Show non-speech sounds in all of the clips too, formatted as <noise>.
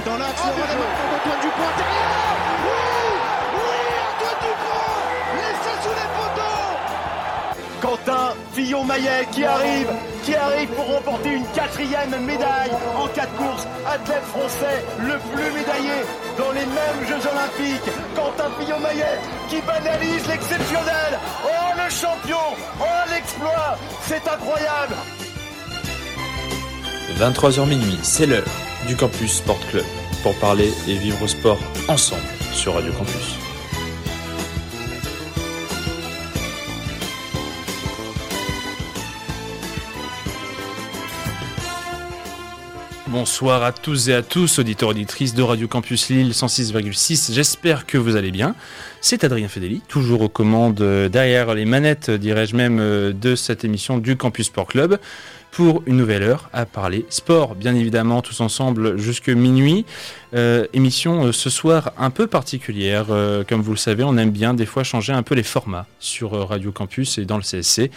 Dans l'axe. Oh, Antoine Dupont derrière. Oui, oui, Antoine Dupont. Laissez sous les poteaux. Quentin Fillon-Maillet qui arrive, qui arrive pour remporter une quatrième médaille en quatre courses. Athlète français le plus médaillé dans les mêmes Jeux Olympiques. Quentin Fillon-Maillet qui banalise l'exceptionnel. Oh le champion, oh l'exploit, c'est incroyable. 23h minuit, c'est l'heure du Campus Sport Club pour parler et vivre au sport ensemble sur Radio Campus. Bonsoir à tous et à tous, auditeurs auditrices de Radio Campus Lille 106,6. J'espère que vous allez bien. C'est Adrien Fedeli, toujours aux commandes euh, derrière les manettes, dirais-je même, euh, de cette émission du Campus Sport Club pour une nouvelle heure à parler sport, bien évidemment, tous ensemble jusque minuit. Euh, émission ce soir un peu particulière, comme vous le savez, on aime bien des fois changer un peu les formats sur Radio Campus et dans le CSC.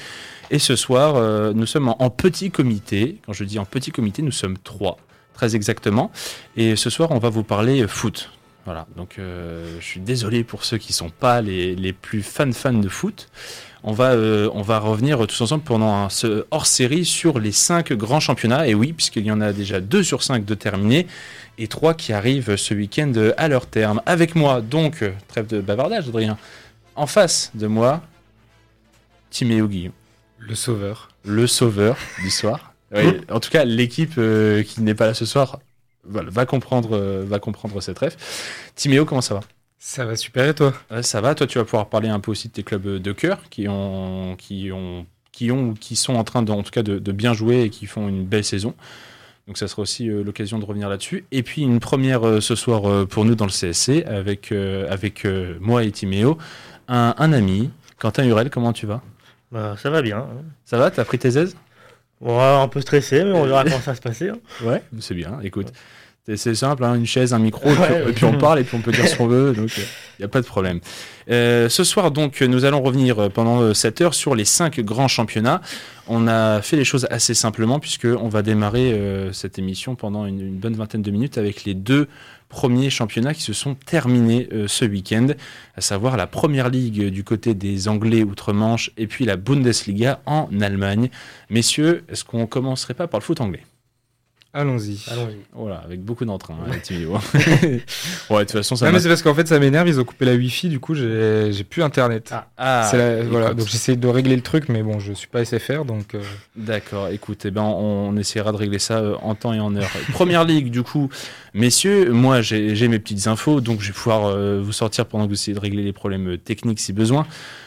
Et ce soir, nous sommes en, petit comité. Quand je dis en petit comité, nous sommes trois très exactement. Et ce soir, on va vous parler foot. Voilà, donc euh, je suis désolé pour ceux qui sont pas les, les plus fans fans de foot. On va, euh, on va revenir tous ensemble pendant un, ce hors-série sur les cinq grands championnats. Et oui, puisqu'il y en a déjà deux sur cinq de terminés et trois qui arrivent ce week-end à leur terme. Avec moi, donc, trêve de bavardage, Adrien. En face de moi, Timéo Guillaume. Le sauveur. Le sauveur du soir. Oui, en tout cas, l'équipe euh, qui n'est pas là ce soir voilà, va comprendre, euh, va comprendre cette ref. Timéo, comment ça va? Ça va super et toi? Ça va. Toi, tu vas pouvoir parler un peu aussi de tes clubs de cœur qui ont, qui ont, qui ont, qui sont en train de, en tout cas, de, bien jouer et qui font une belle saison. Donc ça sera aussi euh, l'occasion de revenir là-dessus. Et puis une première ce soir pour nous dans le CSC avec, avec moi et Timéo, un, un ami, Quentin Hurel, comment tu vas? Bah, Ça va bien. Ça va? T'as pris tes aises? Ouais, un peu stressé, mais on verra <laughs> comment ça va se passer. Hein. Ouais, c'est bien. Écoute, c'est simple, hein, une chaise, un micro, et, puis, on parle et puis on peut dire ce qu'on veut, donc il euh, n'y a pas de problème. Euh, ce soir, donc, nous allons revenir euh, pendant cette heure sur les cinq grands championnats. On a fait les choses assez simplement puisque on va démarrer cette émission pendant une, une, bonne vingtaine de minutes avec les deux premiers championnats qui se sont terminés ce week-end, à savoir la Première Ligue du côté des Anglais outre-Manche et puis la Bundesliga en Allemagne. Messieurs, est-ce qu'on commencerait pas par le foot anglais? Allons-y. Allons-y. Voilà, avec beaucoup d'entrain, hein, <laughs> ouais. de toute façon, ça. Non, mais c'est parce qu'en fait, ça m'énerve. Ils ont coupé la Wi-Fi, du coup, j'ai plus Internet. Ah, ah voilà. Donc j'essaie de régler le truc, mais bon, je suis pas SFR, donc. Euh. D'accord. Écoute, eh ben, on, essaiera de régler ça euh, en temps et en heure. Première <laughs> ligue, du coup, messieurs, moi, j'ai mes petites infos, donc je vais pouvoir euh, vous sortir pendant que vous essayez de régler les problèmes techniques si besoin.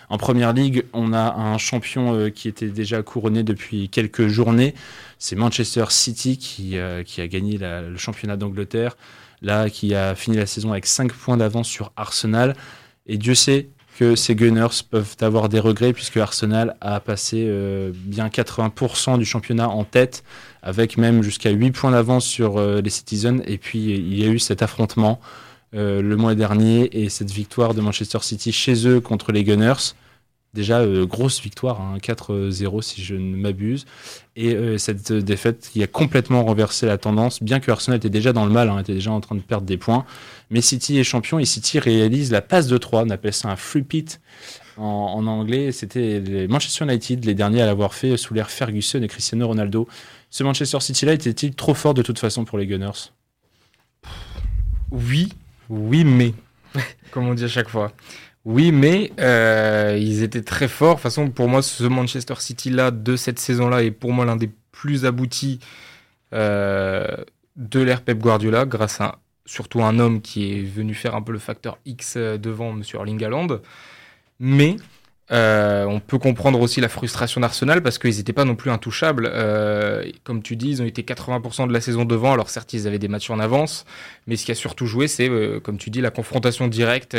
En première ligue, on a un champion qui était déjà couronné depuis quelques journées c'est Manchester City qui, euh, qui a gagné le championnat d'Angleterre, là, qui a fini la saison avec 5 points d'avance sur Arsenal. Et Dieu sait que ces Gunners peuvent avoir des regrets puisque Arsenal a passé euh, bien 80% du championnat en tête, avec même jusqu'à 8 points d'avance sur euh, les Citizens. Et puis il y a eu cet affrontement le mois dernier et cette victoire de Manchester City chez eux contre les Gunners. Déjà, euh, grosse victoire, 4-0 hein, si je ne m'abuse. Et euh, cette défaite qui a complètement renversé la tendance, bien que Arsenal était déjà dans le mal, hein, était déjà en train de perdre des points. Mais City est champion et City réalise la passe de 3, on appelle ça un free pit en, anglais. C'était les Manchester United, les derniers à l'avoir fait sous l'ère Ferguson et Cristiano Ronaldo. Ce Manchester City-là était-il trop fort de toute façon pour les Gunners? Oui, oui, mais, <laughs> comme on dit à chaque fois. Oui, mais euh, ils étaient très forts. De toute façon, pour moi, ce Manchester City-là, de cette saison-là, est pour moi l'un des plus aboutis euh, de l'ère Pep Guardiola, grâce à surtout un homme qui est venu faire un peu le facteur X euh, devant M. Erling. Mais on peut comprendre aussi la frustration d'Arsenal parce qu'ils n'étaient pas non plus intouchables. comme tu dis, ils ont été 80% de la saison devant. Alors certes, ils avaient des matchs en avance, mais ce qui a surtout joué, c'est, comme tu dis, la confrontation directe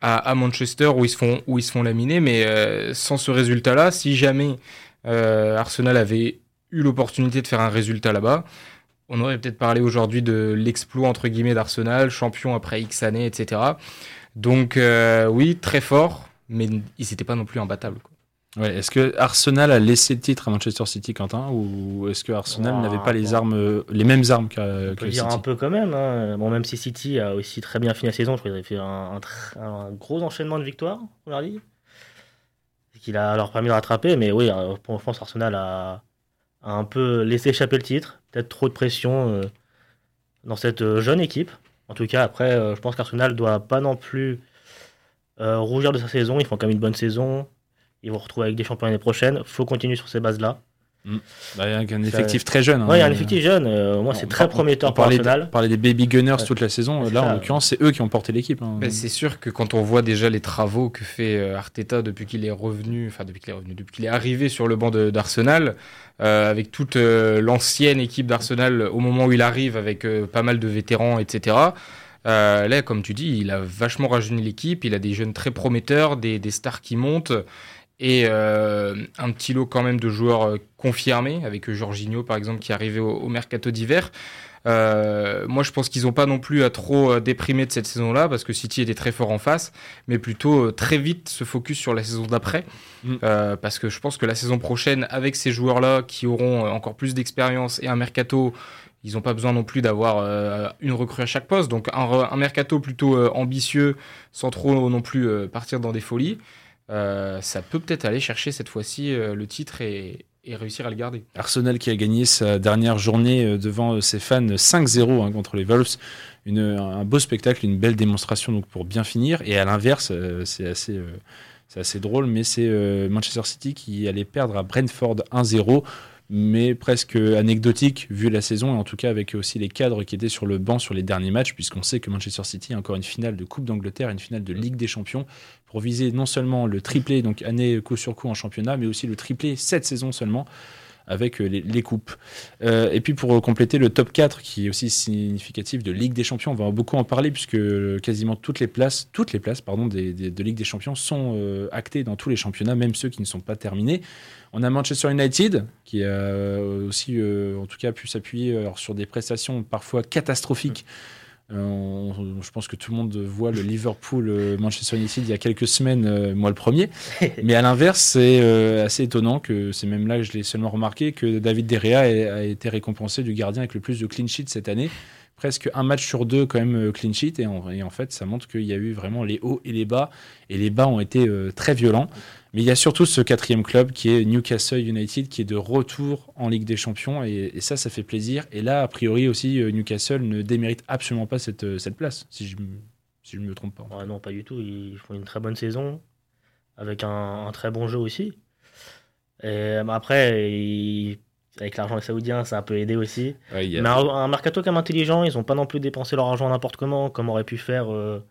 à, Manchester où ils se font, où ils laminer. Mais euh, sans ce résultat-là, si jamais euh, Arsenal avait eu l'opportunité de faire un résultat là-bas, on aurait peut-être parlé aujourd'hui de l'exploit entre guillemets d'Arsenal, champion après X années, etc. Donc euh, oui, très fort, mais ils n'étaient pas non plus imbattables. Ouais, est-ce que Arsenal a laissé le titre à Manchester City, Quentin, ou est-ce que Arsenal Ah, n'avait pas les armes, euh, les mêmes armes qu'a- On que peut dire City un peu quand même. hein. Bon, même si City a aussi très bien fini la saison, je crois qu'ils avaient fait un, un tr- un gros enchaînement de victoires, on leur dit. Qui a leur permis de rattraper, mais oui, euh, pour France, Arsenal a, a un peu laissé échapper le titre. Peut-être trop de pression euh, dans cette jeune équipe. En tout cas, après, euh, je pense qu'Arsenal doit pas non plus euh, rougir de sa saison. Ils font quand même une bonne saison. Ils vont retrouver avec des champions l'année prochaine. faut continuer sur ces bases-là. Bah, Avec un Ça- effectif très jeune. hein. Ouais, il y a un effectif jeune. euh, moi, c'est très prometteur pour Arsenal. on parlait des Baby Gunners Ouais. toute la saison. Là, ça. en l'occurrence, c'est eux qui ont porté l'équipe. hein. C'est sûr que quand on voit déjà les travaux que fait euh, Arteta depuis qu'il est revenu, enfin depuis qu'il est revenu, depuis qu'il est arrivé sur le banc de- d'Arsenal, euh, avec toute euh, l'ancienne équipe d'Arsenal au moment où il arrive, avec euh, pas mal de vétérans, etc. euh, là, comme tu dis, il a vachement rajeuni l'équipe, il a des jeunes très prometteurs, des, des stars qui montent. Et euh, un petit lot quand même de joueurs euh, confirmés, avec Jorginho par exemple qui est arrivé au, au mercato d'hiver. Euh, moi, je pense qu'ils n'ont pas non plus à trop déprimer de cette saison-là, parce que City était très fort en face, mais plutôt euh, très vite se focus sur la saison d'après. Mm. Euh, parce que je pense que la saison prochaine, avec ces joueurs-là qui auront encore plus d'expérience et un mercato, ils n'ont pas besoin non plus d'avoir une recrue à chaque poste. Donc un, mercato plutôt ambitieux, sans trop non plus partir dans des folies. Euh, ça peut peut-être aller chercher cette fois-ci euh, le titre et, réussir à le garder. Arsenal qui a gagné sa dernière journée euh, devant ses fans 5-0 hein, contre les Wolves. Un beau spectacle, une belle démonstration donc pour bien finir. Et à l'inverse, c'est assez, drôle, mais c'est Manchester City qui allait perdre à Brentford 1-0. Mais presque anecdotique vu la saison et en tout cas avec aussi les cadres qui étaient sur le banc sur les derniers matchs, puisqu'on sait que Manchester City a encore une finale de Coupe d'Angleterre, une finale de Ligue des Champions, viser non seulement le triplé, donc année coup sur coup en championnat, mais aussi le triplé cette saison seulement avec euh, les, coupes. Euh, et puis pour compléter le top 4 qui est aussi significatif de Ligue des Champions, on va beaucoup en parler puisque quasiment toutes les places, toutes les places pardon, des, de Ligue des Champions sont euh, actées dans tous les championnats, même ceux qui ne sont pas terminés. On a Manchester United qui a aussi en tout cas pu s'appuyer sur des prestations parfois catastrophiques. On- je pense que tout le monde voit le Liverpool euh, Manchester United il y a quelques semaines, euh, moi le premier. <laughs> Mais à l'inverse, c'est euh, assez étonnant que c'est même là que je l'ai seulement remarqué que David De Gea ait- a été récompensé du gardien avec le plus de clean sheets cette année. Presque un match sur deux quand même euh, clean sheet et en, et en fait ça montre qu'il y a eu vraiment les hauts et les bas et les bas ont été euh, très violents. Mais il y a surtout ce quatrième club qui est Newcastle United qui est de retour en Ligue des Champions et, et ça ça fait plaisir. Et là a priori aussi euh, Newcastle ne démérite absolument pas cette, euh, cette place si je, m- si je ne me trompe pas. Non, pas du tout. Ils font une très bonne saison, avec un, un très bon jeu aussi. Et après, avec l'argent saoudien, ça a un peu aidé aussi. Ouais, a- Mais un, un mercato même intelligent, ils n'ont pas non plus dépensé leur argent n'importe comment, comme aurait pu faire euh,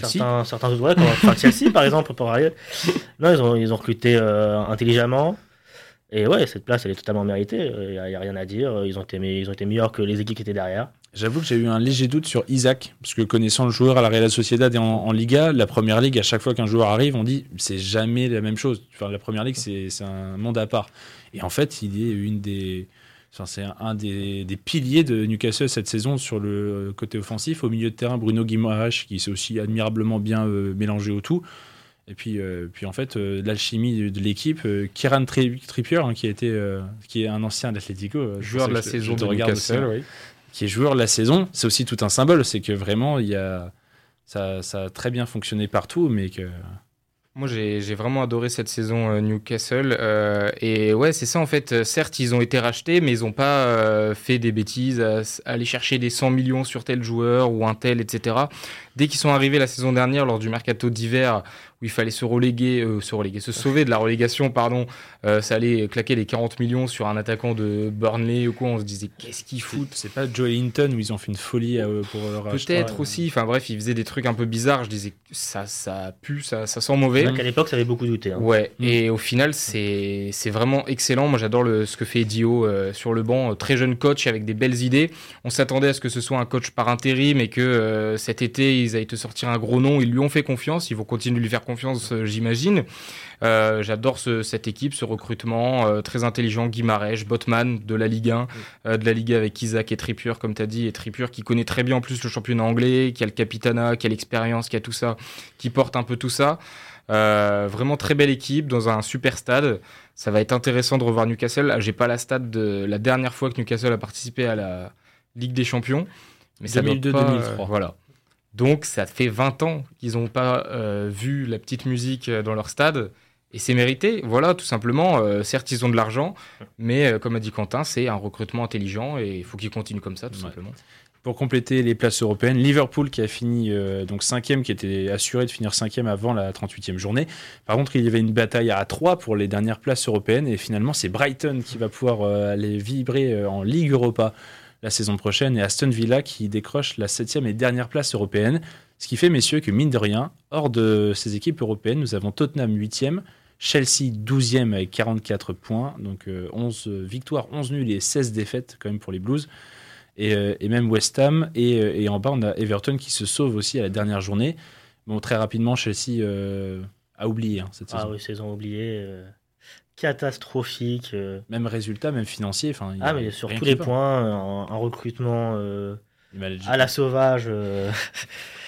certains, certains autres. Ouais, comme enfin, Chelsea, par exemple, pour arriver. Non, ils ont, ils ont recruté euh, intelligemment. Et ouais, cette place, elle est totalement méritée. Il n'y a, y a rien à dire. Ils ont, été, ils ont été meilleurs que les équipes qui étaient derrière. J'avoue que j'ai eu un léger doute sur Isaac, parce que connaissant le joueur à la Real Sociedad et en, en Liga, la première ligue, à chaque fois qu'un joueur arrive, on dit c'est jamais la même chose. Enfin, la première ligue, c'est c'est un monde à part. Et en fait, il est une des, c'est un, des, des piliers de Newcastle cette saison sur le côté offensif. Au milieu de terrain, Bruno Guimaraes, qui s'est aussi admirablement bien euh, mélangé au tout. Et puis, euh, puis en fait, euh, l'alchimie de, de l'équipe, euh, Kieran Tri- Trippier, hein, qui, a été, euh, qui est un ancien d'Atlético, euh, je Joueur de la saison de aussi, Newcastle, hein oui. qui est joueur de la saison, c'est aussi tout un symbole. C'est que vraiment, il y a, ça, ça a très bien fonctionné partout, mais que. Moi, j'ai vraiment adoré cette saison euh, Newcastle. euh, et ouais, c'est ça en fait. Euh, Certes, ils ont été rachetés, mais ils n'ont pas euh, fait des bêtises, à, s- aller chercher des 100 millions sur tel joueur ou un tel, etc. Dès qu'ils sont arrivés la saison dernière, lors du mercato d'hiver, où il fallait se reléguer, euh, se reléguer, se sauver de la relégation, pardon, ça allait claquer les 40 millions sur un attaquant de Burnley ou quoi. On se disait, qu'est-ce qu'ils foutent? C'est pas Joe Linton où ils ont fait une folie euh, pour leur. Peut-être aussi. Enfin bref, ils faisaient des trucs un peu bizarres. Je disais, ça, ça pue, ça, ça sent mauvais. Vrai qu'à l'époque, ça avait beaucoup douté. hein. Ouais, Mm. et au final, c'est c'est vraiment excellent. Moi, j'adore ce que fait Dio euh, sur le banc. Euh, Très jeune coach avec des belles idées. On s'attendait à ce que ce soit un coach par intérim et que euh, cet été, ils aient te sortir un gros nom. Ils lui ont fait confiance. Ils vont continuer de lui faire confiance, euh, j'imagine. Euh, j'adore ce- cette équipe, ce recrutement euh, très intelligent. Guimarães, Botman de la Ligue 1, euh, de la Ligue avec Isaac et Trippier, comme tu as dit. Et Trippier qui connaît très bien en plus le championnat anglais, qui a le capitana, qui a l'expérience, qui a tout ça, qui porte un peu tout ça. Euh, vraiment très belle équipe dans un super stade. Ça va être intéressant de revoir Newcastle. Ah, J'ai pas la stade de la dernière fois que Newcastle a participé à la Ligue des Champions. Mais ça doit 2002, pas, 2003. euh, voilà. Donc ça fait 20 ans qu'ils n'ont pas euh, vu la petite musique dans leur stade. Et c'est mérité, voilà, tout simplement. Euh, certes, ils ont de l'argent, mais euh, comme a dit Quentin, c'est un recrutement intelligent et il faut qu'ils continuent comme ça, tout Ouais. simplement. Pour compléter les places européennes, Liverpool qui a fini euh, donc cinquième, qui était assuré de finir cinquième avant la 38e journée. Par contre, il y avait une bataille à 3 pour les dernières places européennes et finalement c'est Brighton qui va pouvoir euh, aller vibrer en Ligue Europa la saison prochaine et Aston Villa qui décroche la septième et dernière place européenne. Ce qui fait, messieurs, que mine de rien, hors de ces équipes européennes, nous avons Tottenham 8e, Chelsea 12e avec 44 points, donc euh, 11 victoires, 11 nuls et 16 défaites quand même pour les Blues. Et, euh, et même West Ham. Et, euh, et en bas, on a Everton qui se sauve aussi à la dernière journée. Bon, très rapidement, Chelsea euh, a oublié hein, cette Ah saison. oui, saison oubliée. euh, catastrophique. euh. Même résultat, même financier. enfin, Ah, mais sur tous les points, un, un recrutement euh, à la sauvage. euh,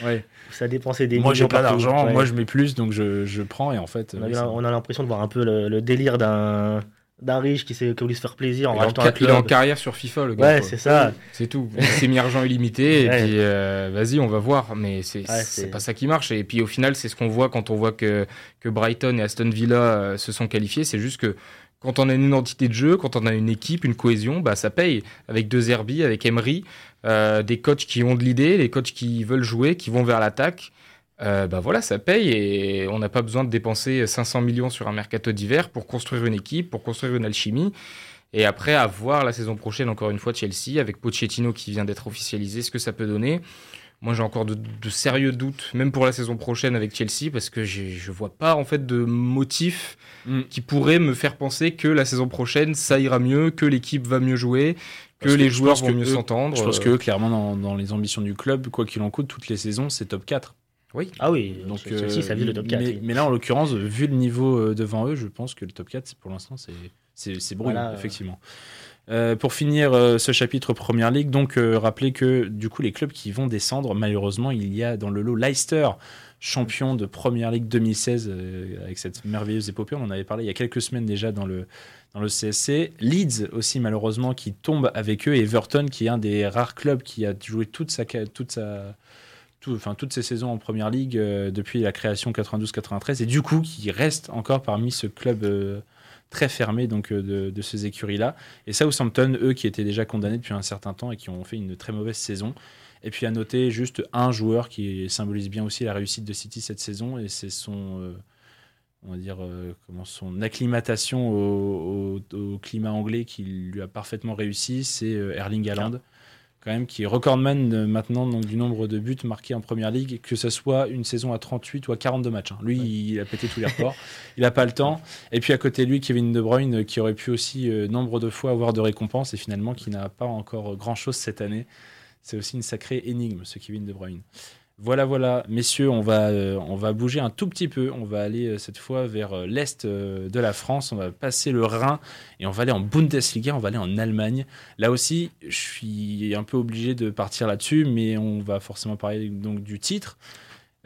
Ouais. Ça dépensait des Moi, j'ai pas d'argent. Ouais. Moi, je mets plus, donc je, je prends. Et en fait, On ouais, a, ça- on a l'impression de voir un peu le, le délire d'un d'un riche qui, s'est- qui a voulu se faire plaisir en ca- un il est en club. carrière sur FIFA, le gars. Ouais, c'est ça. C'est tout. Il s'est mis argent illimité et Ouais. puis euh, vas-y, on va voir. Mais c'est Ouais, pas ça qui marche. Et puis au final, c'est ce qu'on voit quand on voit que, que Brighton et Aston Villa euh, se sont qualifiés. C'est juste que quand on a une identité de jeu, quand on a une équipe, une cohésion, bah, ça paye. Avec deux Zerbi, avec Emery, euh, des coachs qui ont de l'idée, des coachs qui veulent jouer, qui vont vers l'attaque. Euh, bah voilà, ça paye et on n'a pas besoin de dépenser 500 millions sur un mercato d'hiver pour construire une équipe, pour construire une alchimie. Et après, à voir la saison prochaine, encore une fois, Chelsea, avec Pochettino qui vient d'être officialisé, ce que ça peut donner. Moi, j'ai encore de, de sérieux doutes, même pour la saison prochaine avec Chelsea, parce que je vois pas en fait de motif Mm. qui pourrait me faire penser que la saison prochaine, ça ira mieux, que l'équipe va mieux jouer, que les joueurs vont que mieux eux- s'entendre. Je pense Euh, que clairement, dans, dans les ambitions du club, quoi qu'il en coûte, toutes les saisons, c'est top 4. Oui. Ah oui, Donc, Chelsea, ça euh, vise le top 4. mais, oui. mais là, en l'occurrence, vu le niveau euh, devant eux, je pense que le top 4, c'est- pour l'instant, c'est c'est c'est brouillon, Voilà. effectivement. Euh, pour finir euh, ce chapitre Première Ligue, donc euh, rappelez que du coup les clubs qui vont descendre, malheureusement, il y a dans le lot Leicester, champion de Première Ligue 2016 euh, avec cette merveilleuse épopée. On en avait parlé il y a quelques semaines déjà dans le dans le CSC. Leeds aussi malheureusement qui tombe avec eux et Everton qui est un des rares clubs qui a joué toutes ses saisons en première ligue depuis la création 92-93 et du coup qui reste encore parmi ce club très fermé donc euh, de, ces écuries là et Southampton eux qui étaient déjà condamnés depuis un certain temps et qui ont fait une très mauvaise saison. Et puis à noter juste un joueur qui symbolise bien aussi la réussite de City cette saison et c'est son euh, on va dire euh, son acclimatation au, au- climat anglais qui lui a parfaitement réussi c'est Erling Haaland quand même qui est recordman euh, maintenant donc, du nombre de buts marqués en première ligue, que ce soit une saison à 38 ou à 42 matchs. hein. Lui, il a pété tous les records. il n'a pas le temps. Et puis à côté de lui, Kevin De Bruyne, qui aurait pu aussi euh, nombre de fois avoir de récompenses et finalement qui n'a pas encore grand chose cette année. C'est aussi une sacrée énigme, ce Kevin De Bruyne. Voilà, voilà, messieurs, on va, euh, on va bouger un tout petit peu. On va aller euh, cette fois vers euh, l'est de la France. On va passer le Rhin et on va aller en Bundesliga. On va aller en Allemagne. Là aussi, je suis un peu obligé de partir là-dessus, mais on va forcément parler donc du titre.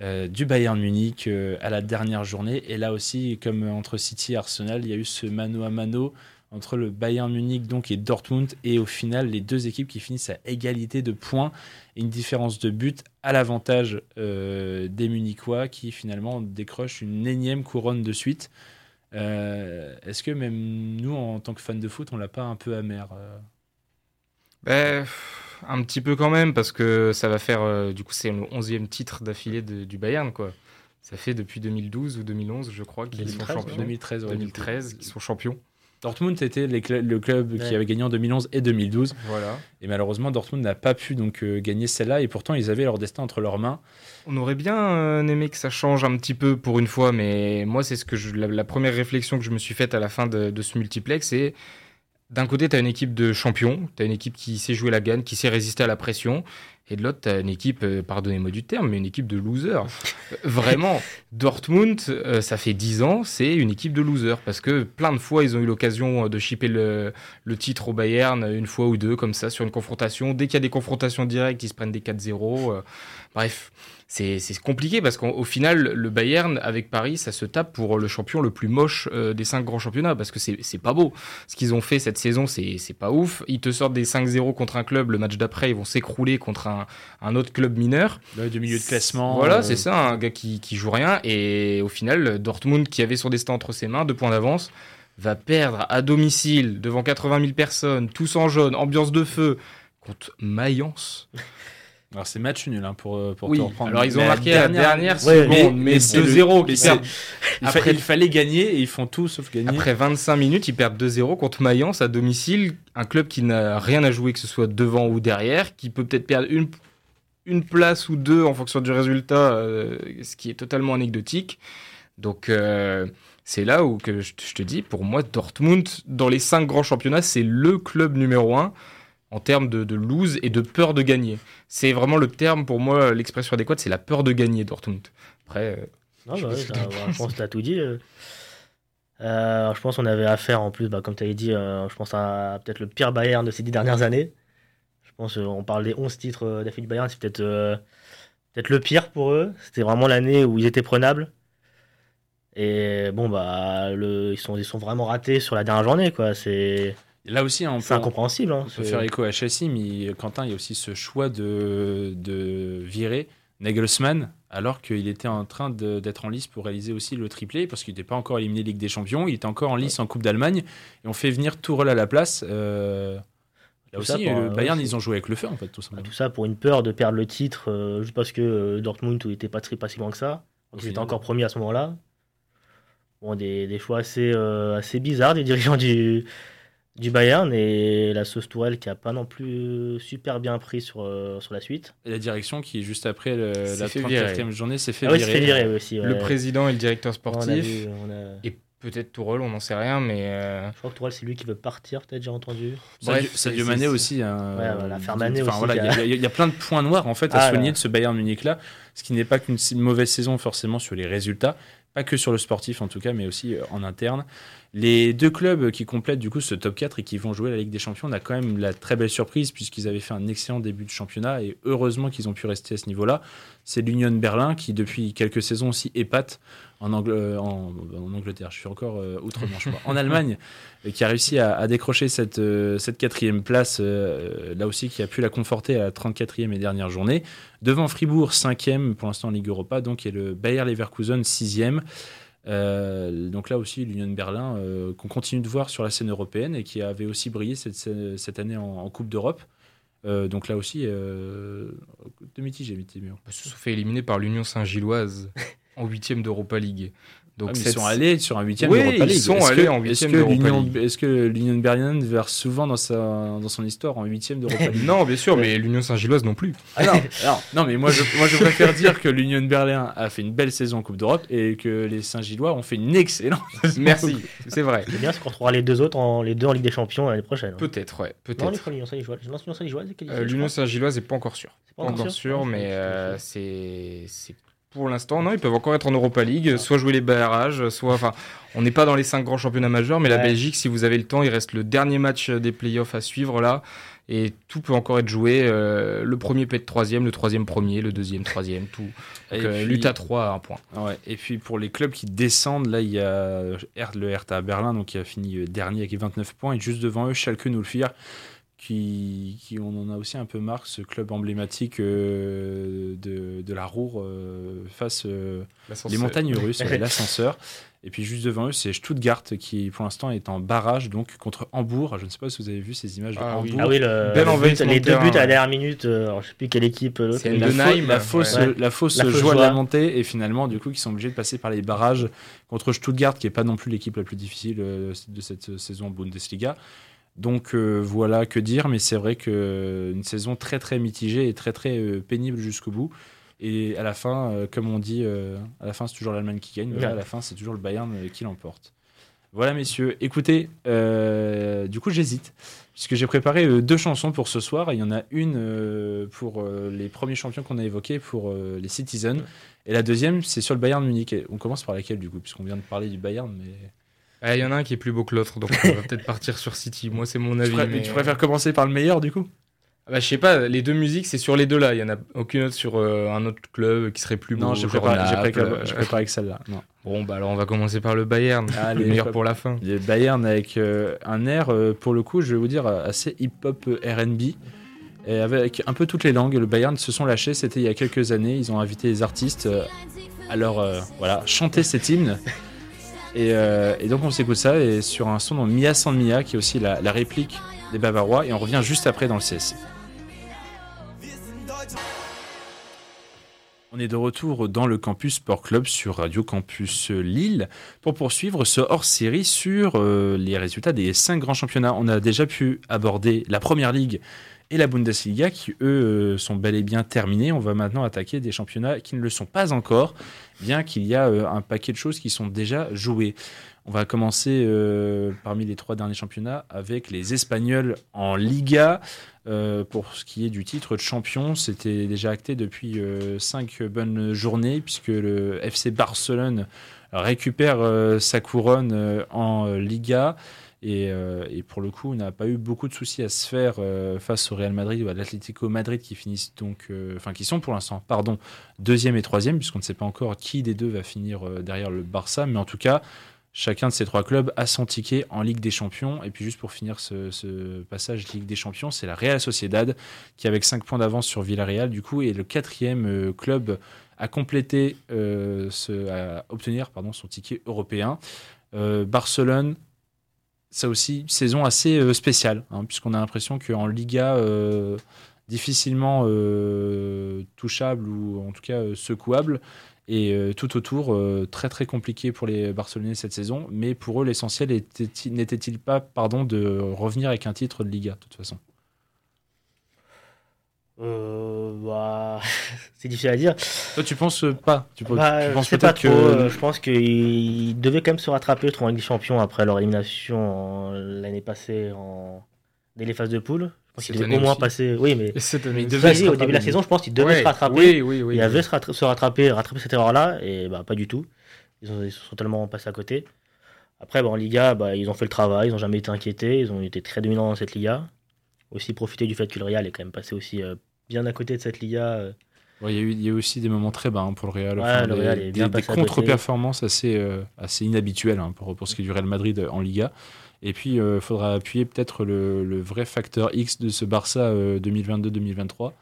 du Bayern Munich à la dernière journée. Et là aussi, comme entre City et Arsenal, il y a eu ce mano à mano entre le Bayern Munich donc et Dortmund. Et au final, les deux équipes qui finissent à égalité de points et une différence de but à l'avantage euh, des Munichois qui finalement décrochent une énième couronne de suite. Euh, Est-ce que même nous, en tant que fans de foot, on l'a pas un peu amer euh? Ben, un petit peu quand même, parce que ça va faire, euh, du coup, c'est le 11e titre d'affilée du Bayern, quoi. Ça fait depuis 2012 ou 2011, je crois, qu'ils sont 2013, champions. 2013, ouais, 2013, qu'ils sont champions. Dortmund était les cl- le club qui avait gagné en 2011 et 2012. Voilà. Et malheureusement, Dortmund n'a pas pu donc euh, gagner celle-là. Et pourtant, ils avaient leur destin entre leurs mains. On aurait bien euh, aimé que ça change un petit peu pour une fois, mais moi, c'est ce que je, la, la première réflexion que je me suis faite à la fin de, de ce multiplex, c'est d'un côté, tu as une équipe de champions, tu as une équipe qui sait jouer la gagne, qui sait résister à la pression, et de l'autre, tu as une équipe, euh, pardonnez-moi du terme, mais une équipe de losers. Euh, Vraiment, <laughs> Dortmund, euh, ça fait 10 ans, c'est une équipe de losers, parce que plein de fois, ils ont eu l'occasion de chipper le, le titre au Bayern, une fois ou deux, comme ça, sur une confrontation. Dès qu'il y a des confrontations directes, ils se prennent des 4-0. euh, bref, c'est c'est compliqué parce qu'au au final, le Bayern avec Paris, ça se tape pour le champion le plus moche euh, des cinq grands championnats parce que c'est c'est pas beau. Ce qu'ils ont fait cette saison, c'est c'est pas ouf. Ils te sortent des 5-0 contre un club, le match d'après, ils vont s'écrouler contre un, un autre club mineur. Ouais, de milieu de classement. Voilà, euh, c'est ça, un gars qui, qui joue rien. Et au final, Dortmund, qui avait son destin entre ses mains, deux points d'avance, va perdre à domicile devant 80 000 personnes, tous en jaune, ambiance de feu, contre Mayence. Alors c'est match nul hein, pour, euh, pour Oui, te reprendre. alors ils ont Mais marqué la dernière Ouais, seconde, mais- mais, mais c'est le- 2-0 mais qui c'est- perdent. il, fa- après- il fallait gagner et ils font tout sauf gagner. Après 25 minutes, ils perdent 2-0 contre Mayence à domicile, un club qui n'a rien à jouer, que ce soit devant ou derrière, qui peut peut-être perdre une, une place ou deux en fonction du résultat, euh, ce qui est totalement anecdotique. Donc euh, c'est là où que je, je te dis, pour moi, Dortmund, dans les cinq grands championnats, c'est le club numéro un en termes de, de lose et de peur de gagner. C'est vraiment le terme, pour moi, l'expression adéquate, c'est la peur de gagner, Dortmund. Après, euh, Non, Je bah ouais, je pense que tu as tout dit. euh. Euh, je pense qu'on avait affaire en plus, bah, comme tu avais dit, euh, je pense à peut-être le pire Bayern de ces dix dernières années. Je pense euh, on parle des 11 titres d'affilée du Bayern, c'est peut-être peut-être le pire pour eux. C'était vraiment l'année où ils étaient prenables. Et bon, bah, le, ils, sont, ils sont vraiment ratés sur la dernière journée. quoi. C'est Là aussi, hein, on c'est peut, incompréhensible. hein. on peut faire écho à Chelsea, mais Quentin, il y a aussi ce choix de, de virer Nagelsmann alors qu'il était en train d'être en lice pour réaliser aussi le triplé parce qu'il n'était pas encore éliminé Ligue des Champions, il était encore en lice en Coupe d'Allemagne et on fait venir Tourelle à la place. euh, là aussi, ça pour, le euh, Bayern, ouais, ils ont joué avec le feu en fait, tout Bah, simplement. tout ça pour une peur de perdre le titre euh, juste parce que euh, Dortmund n'était pas, très- pas si loin que ça. Donc, ils étaient encore premiers à ce moment-là. Bon, des, des choix assez, assez bizarres des dirigeants du, du Bayern et la sauce Tourelle qui a pas non plus super bien pris sur, euh, sur la suite. Et la direction qui, juste après le- la fait 34e journée, s'est fait ah oui, virer. c'est fait virer aussi. le président et le directeur On a sportif, vu, on a- et peut-être Tourelle, on n'en sait rien, mais... euh, Je crois que Tourelle, c'est lui qui veut partir, peut-être, j'ai entendu. Sadio, Bref, Sadio Mané aussi. hein, Ouais, voilà, enfin, aussi, voilà, qui Il a- y, a- il y a plein de points noirs en fait à Ah, souligner là. de ce Bayern Munich là, ce qui n'est pas qu'une mauvaise saison forcément sur les résultats, pas que sur le sportif en tout cas, mais aussi euh, en interne. Les deux clubs qui complètent du coup ce top 4 et qui vont jouer la Ligue des Champions, on a quand même la très belle surprise puisqu'ils avaient fait un excellent début de championnat et heureusement qu'ils ont pu rester à ce niveau-là. C'est l'Union Berlin qui depuis quelques saisons aussi épate en, Angl- euh, en, en Angleterre, je suis encore euh, outre-Manche, en Allemagne, <laughs> et qui a réussi à, à décrocher cette, euh, cette quatrième place, euh, là aussi qui a pu la conforter à la 34e et dernière journée. Devant Fribourg, 5e pour l'instant en Ligue Europa, donc et le Bayer Leverkusen, 6e. Euh, donc là aussi, l'Union de Berlin, euh, qu'on continue de voir sur la scène européenne et qui avait aussi brillé cette, cette année en, en Coupe d'Europe. Euh, donc là aussi, euh, de mitigé, mitigé. Ils se sont fait éliminer par l'Union Saint-Gilloise <laughs> en huitième d'Europa League. Donc Ah, ils sont allés sur un huitième Oui, d'Europa ils League. sont Est-ce allés que- en huitième. Est-ce que l'Union Berlin verse souvent dans, sa, dans son histoire en huitième d'Europa <laughs> League? Non, bien sûr, mais l'Union Saint-Gilloise non plus. Ah non, non, non, mais moi je, moi je préfère dire que l'Union Berlin a fait une belle saison en Coupe d'Europe et que les Saint-Gillois ont fait une excellente. <laughs> Merci, c'est vrai. C'est bien, c'est qu'on retrouvera les deux autres, en, les deux en Ligue des Champions l'année prochaine. hein. Peut-être, ouais, Saint-Gilloise. Non, l'Union Saint-Gilloise Euh, L'Union. Saint-Gilloise n'est pas encore sûr. C'est Pas encore sûr, Non, mais euh, c'est pour l'instant non, ils peuvent encore être en Europa League, soit jouer les barrages, soit enfin, on n'est pas dans les cinq grands championnats majeurs, mais la. Belgique, si vous avez le temps, il reste le dernier match des playoffs à suivre là, et tout peut encore être joué. euh, le premier peut être troisième, le troisième premier, le deuxième troisième, tout. Donc, euh, puis- lutte à trois à un point. Ouais, et puis pour les clubs qui descendent, là il y a le Hertha Berlin donc qui a fini euh, dernier avec 29 points et juste devant eux Schalke 04 qui, qui on en a aussi un peu marre ce club emblématique euh, de, de la Roure euh, face euh, les montagnes <laughs> russes, ouais, l'ascenseur. Et puis juste devant eux, c'est Stuttgart qui pour l'instant est en barrage donc contre Hambourg. Je ne sais pas si vous avez vu ces images de Ah oui. Hambourg. Ah oui, le, Bel le envahissement but- les de deux buts à la dernière minute. euh, alors, je sais plus quelle équipe. l'autre, C'est la, la fausse, ouais. la fausse La fausse joie de la montée et finalement du coup qui sont obligés de passer par les barrages contre Stuttgart qui est pas non plus l'équipe la plus difficile de cette saison en Bundesliga. Donc euh, voilà que dire, mais c'est vrai que euh, une saison très très mitigée et très très euh, pénible jusqu'au bout. Et à la fin, euh, comme on dit, à la fin c'est toujours l'Allemagne qui gagne, mais à la fin c'est toujours le Bayern qui l'emporte. Voilà messieurs, écoutez, du coup j'hésite puisque j'ai préparé deux chansons pour ce soir. Il y en a une pour les premiers champions qu'on a évoqués, pour les Citizens. Et la deuxième, c'est sur le Bayern Munich. Et on commence par laquelle, du coup, puisqu'on vient de parler du Bayern. Mais Ah, Il y en a un qui est plus beau que l'autre, donc on va peut-être partir sur City. Moi, c'est mon tu, avis. pré- mais- tu préfères commencer par le meilleur, du coup? Ah bah, je sais pas, les deux musiques, c'est sur les deux là. Il y en a aucune autre sur euh, un autre club qui serait plus beau. Non, j'ai préparé, préparé- euh. avec celle-là. Non. Bon, bah alors on va commencer par le Bayern. Allez, le meilleur pour la fin. Le Bayern avec euh, un air, euh, pour le coup, je vais vous dire, assez hip-hop RB. Et avec un peu toutes les langues. Le Bayern se sont lâchés, c'était il y a quelques années. Ils ont invité les artistes à leur voilà, chanter cet hymne. Et, euh, et donc on s'écoute ça et sur un son dans Mia San Mia, qui est aussi la, la réplique des Bavarois. Et on revient juste après dans le CSC. On est de retour dans le Campus Sport Club sur Radio Campus Lille pour poursuivre ce hors-série sur euh, les résultats des cinq grands championnats. On a déjà pu aborder la Première Ligue et la Bundesliga qui, eux, euh, sont bel et bien terminés. On va maintenant attaquer des championnats qui ne le sont pas encore, bien qu'il y a euh, un paquet de choses qui sont déjà jouées. On va commencer euh, parmi les trois derniers championnats avec les Espagnols en Liga. Pour ce qui est du titre de champion, c'était déjà acté depuis cinq bonnes journées, puisque le FC Barcelone récupère sa couronne en Liga. Et, euh, et pour le coup, on n'a pas eu beaucoup de soucis à se faire euh, face au Real Madrid ou à l'Atlético Madrid qui finissent donc, euh, qui sont pour l'instant, pardon, deuxième et troisième, puisqu'on ne sait pas encore qui des deux va finir derrière le Barça. Mais en tout cas, chacun de ces trois clubs a son ticket en Ligue des Champions. Et puis juste pour finir ce, passage Ligue des Champions, c'est la Real Sociedad qui, avec 5 points d'avance sur Villarreal, du coup, est le quatrième club à compléter, à obtenir pardon, son ticket européen. Barcelone, ça aussi, saison assez euh, spéciale, hein, puisqu'on a l'impression qu'en Liga, euh, difficilement euh, touchable ou en tout cas secouable. Et tout autour, très très compliqué pour les Barcelonais cette saison. Mais pour eux, l'essentiel était- n'était-il pas pardon, de revenir avec un titre de Liga, de toute façon? C'est difficile à dire. Toi, tu penses euh, pas Tu, Bah, tu penses peut-être que. euh, Je pense qu'ils devaient quand même se rattraper, je en Ligue des Champions après leur élimination l'année passée en... dès les phases de poule. Je pense qu'ils devaient au moins aussi. passer. Oui, mais Et cette année, Mais il il devait Vas-y, se au début de la saison, je pense qu'ils devaient Ouais, se rattraper. Oui, oui, oui. Il avait se, rattra- se rattraper, rattraper cette erreur-là, et bah pas du tout. Ils, ont- ils sont tellement passés à côté. Après, bah, en Liga, bah, ils ont fait le travail, ils n'ont jamais été inquiétés, ils ont été très dominants dans cette Liga. Aussi profiter du fait que le Real est quand même passé aussi euh, bien à côté de cette Liga. Euh. Ouais, Il y, a eu- il y a aussi des moments très bas hein, pour le Real. Ouais, le des, Real des- des contre-performances assez, euh, assez inhabituelles hein, pour, pour ce qui est du Real Madrid en Liga. Et puis, il faudra appuyer peut-être le, le vrai facteur X de ce Barça euh, 2022-2023.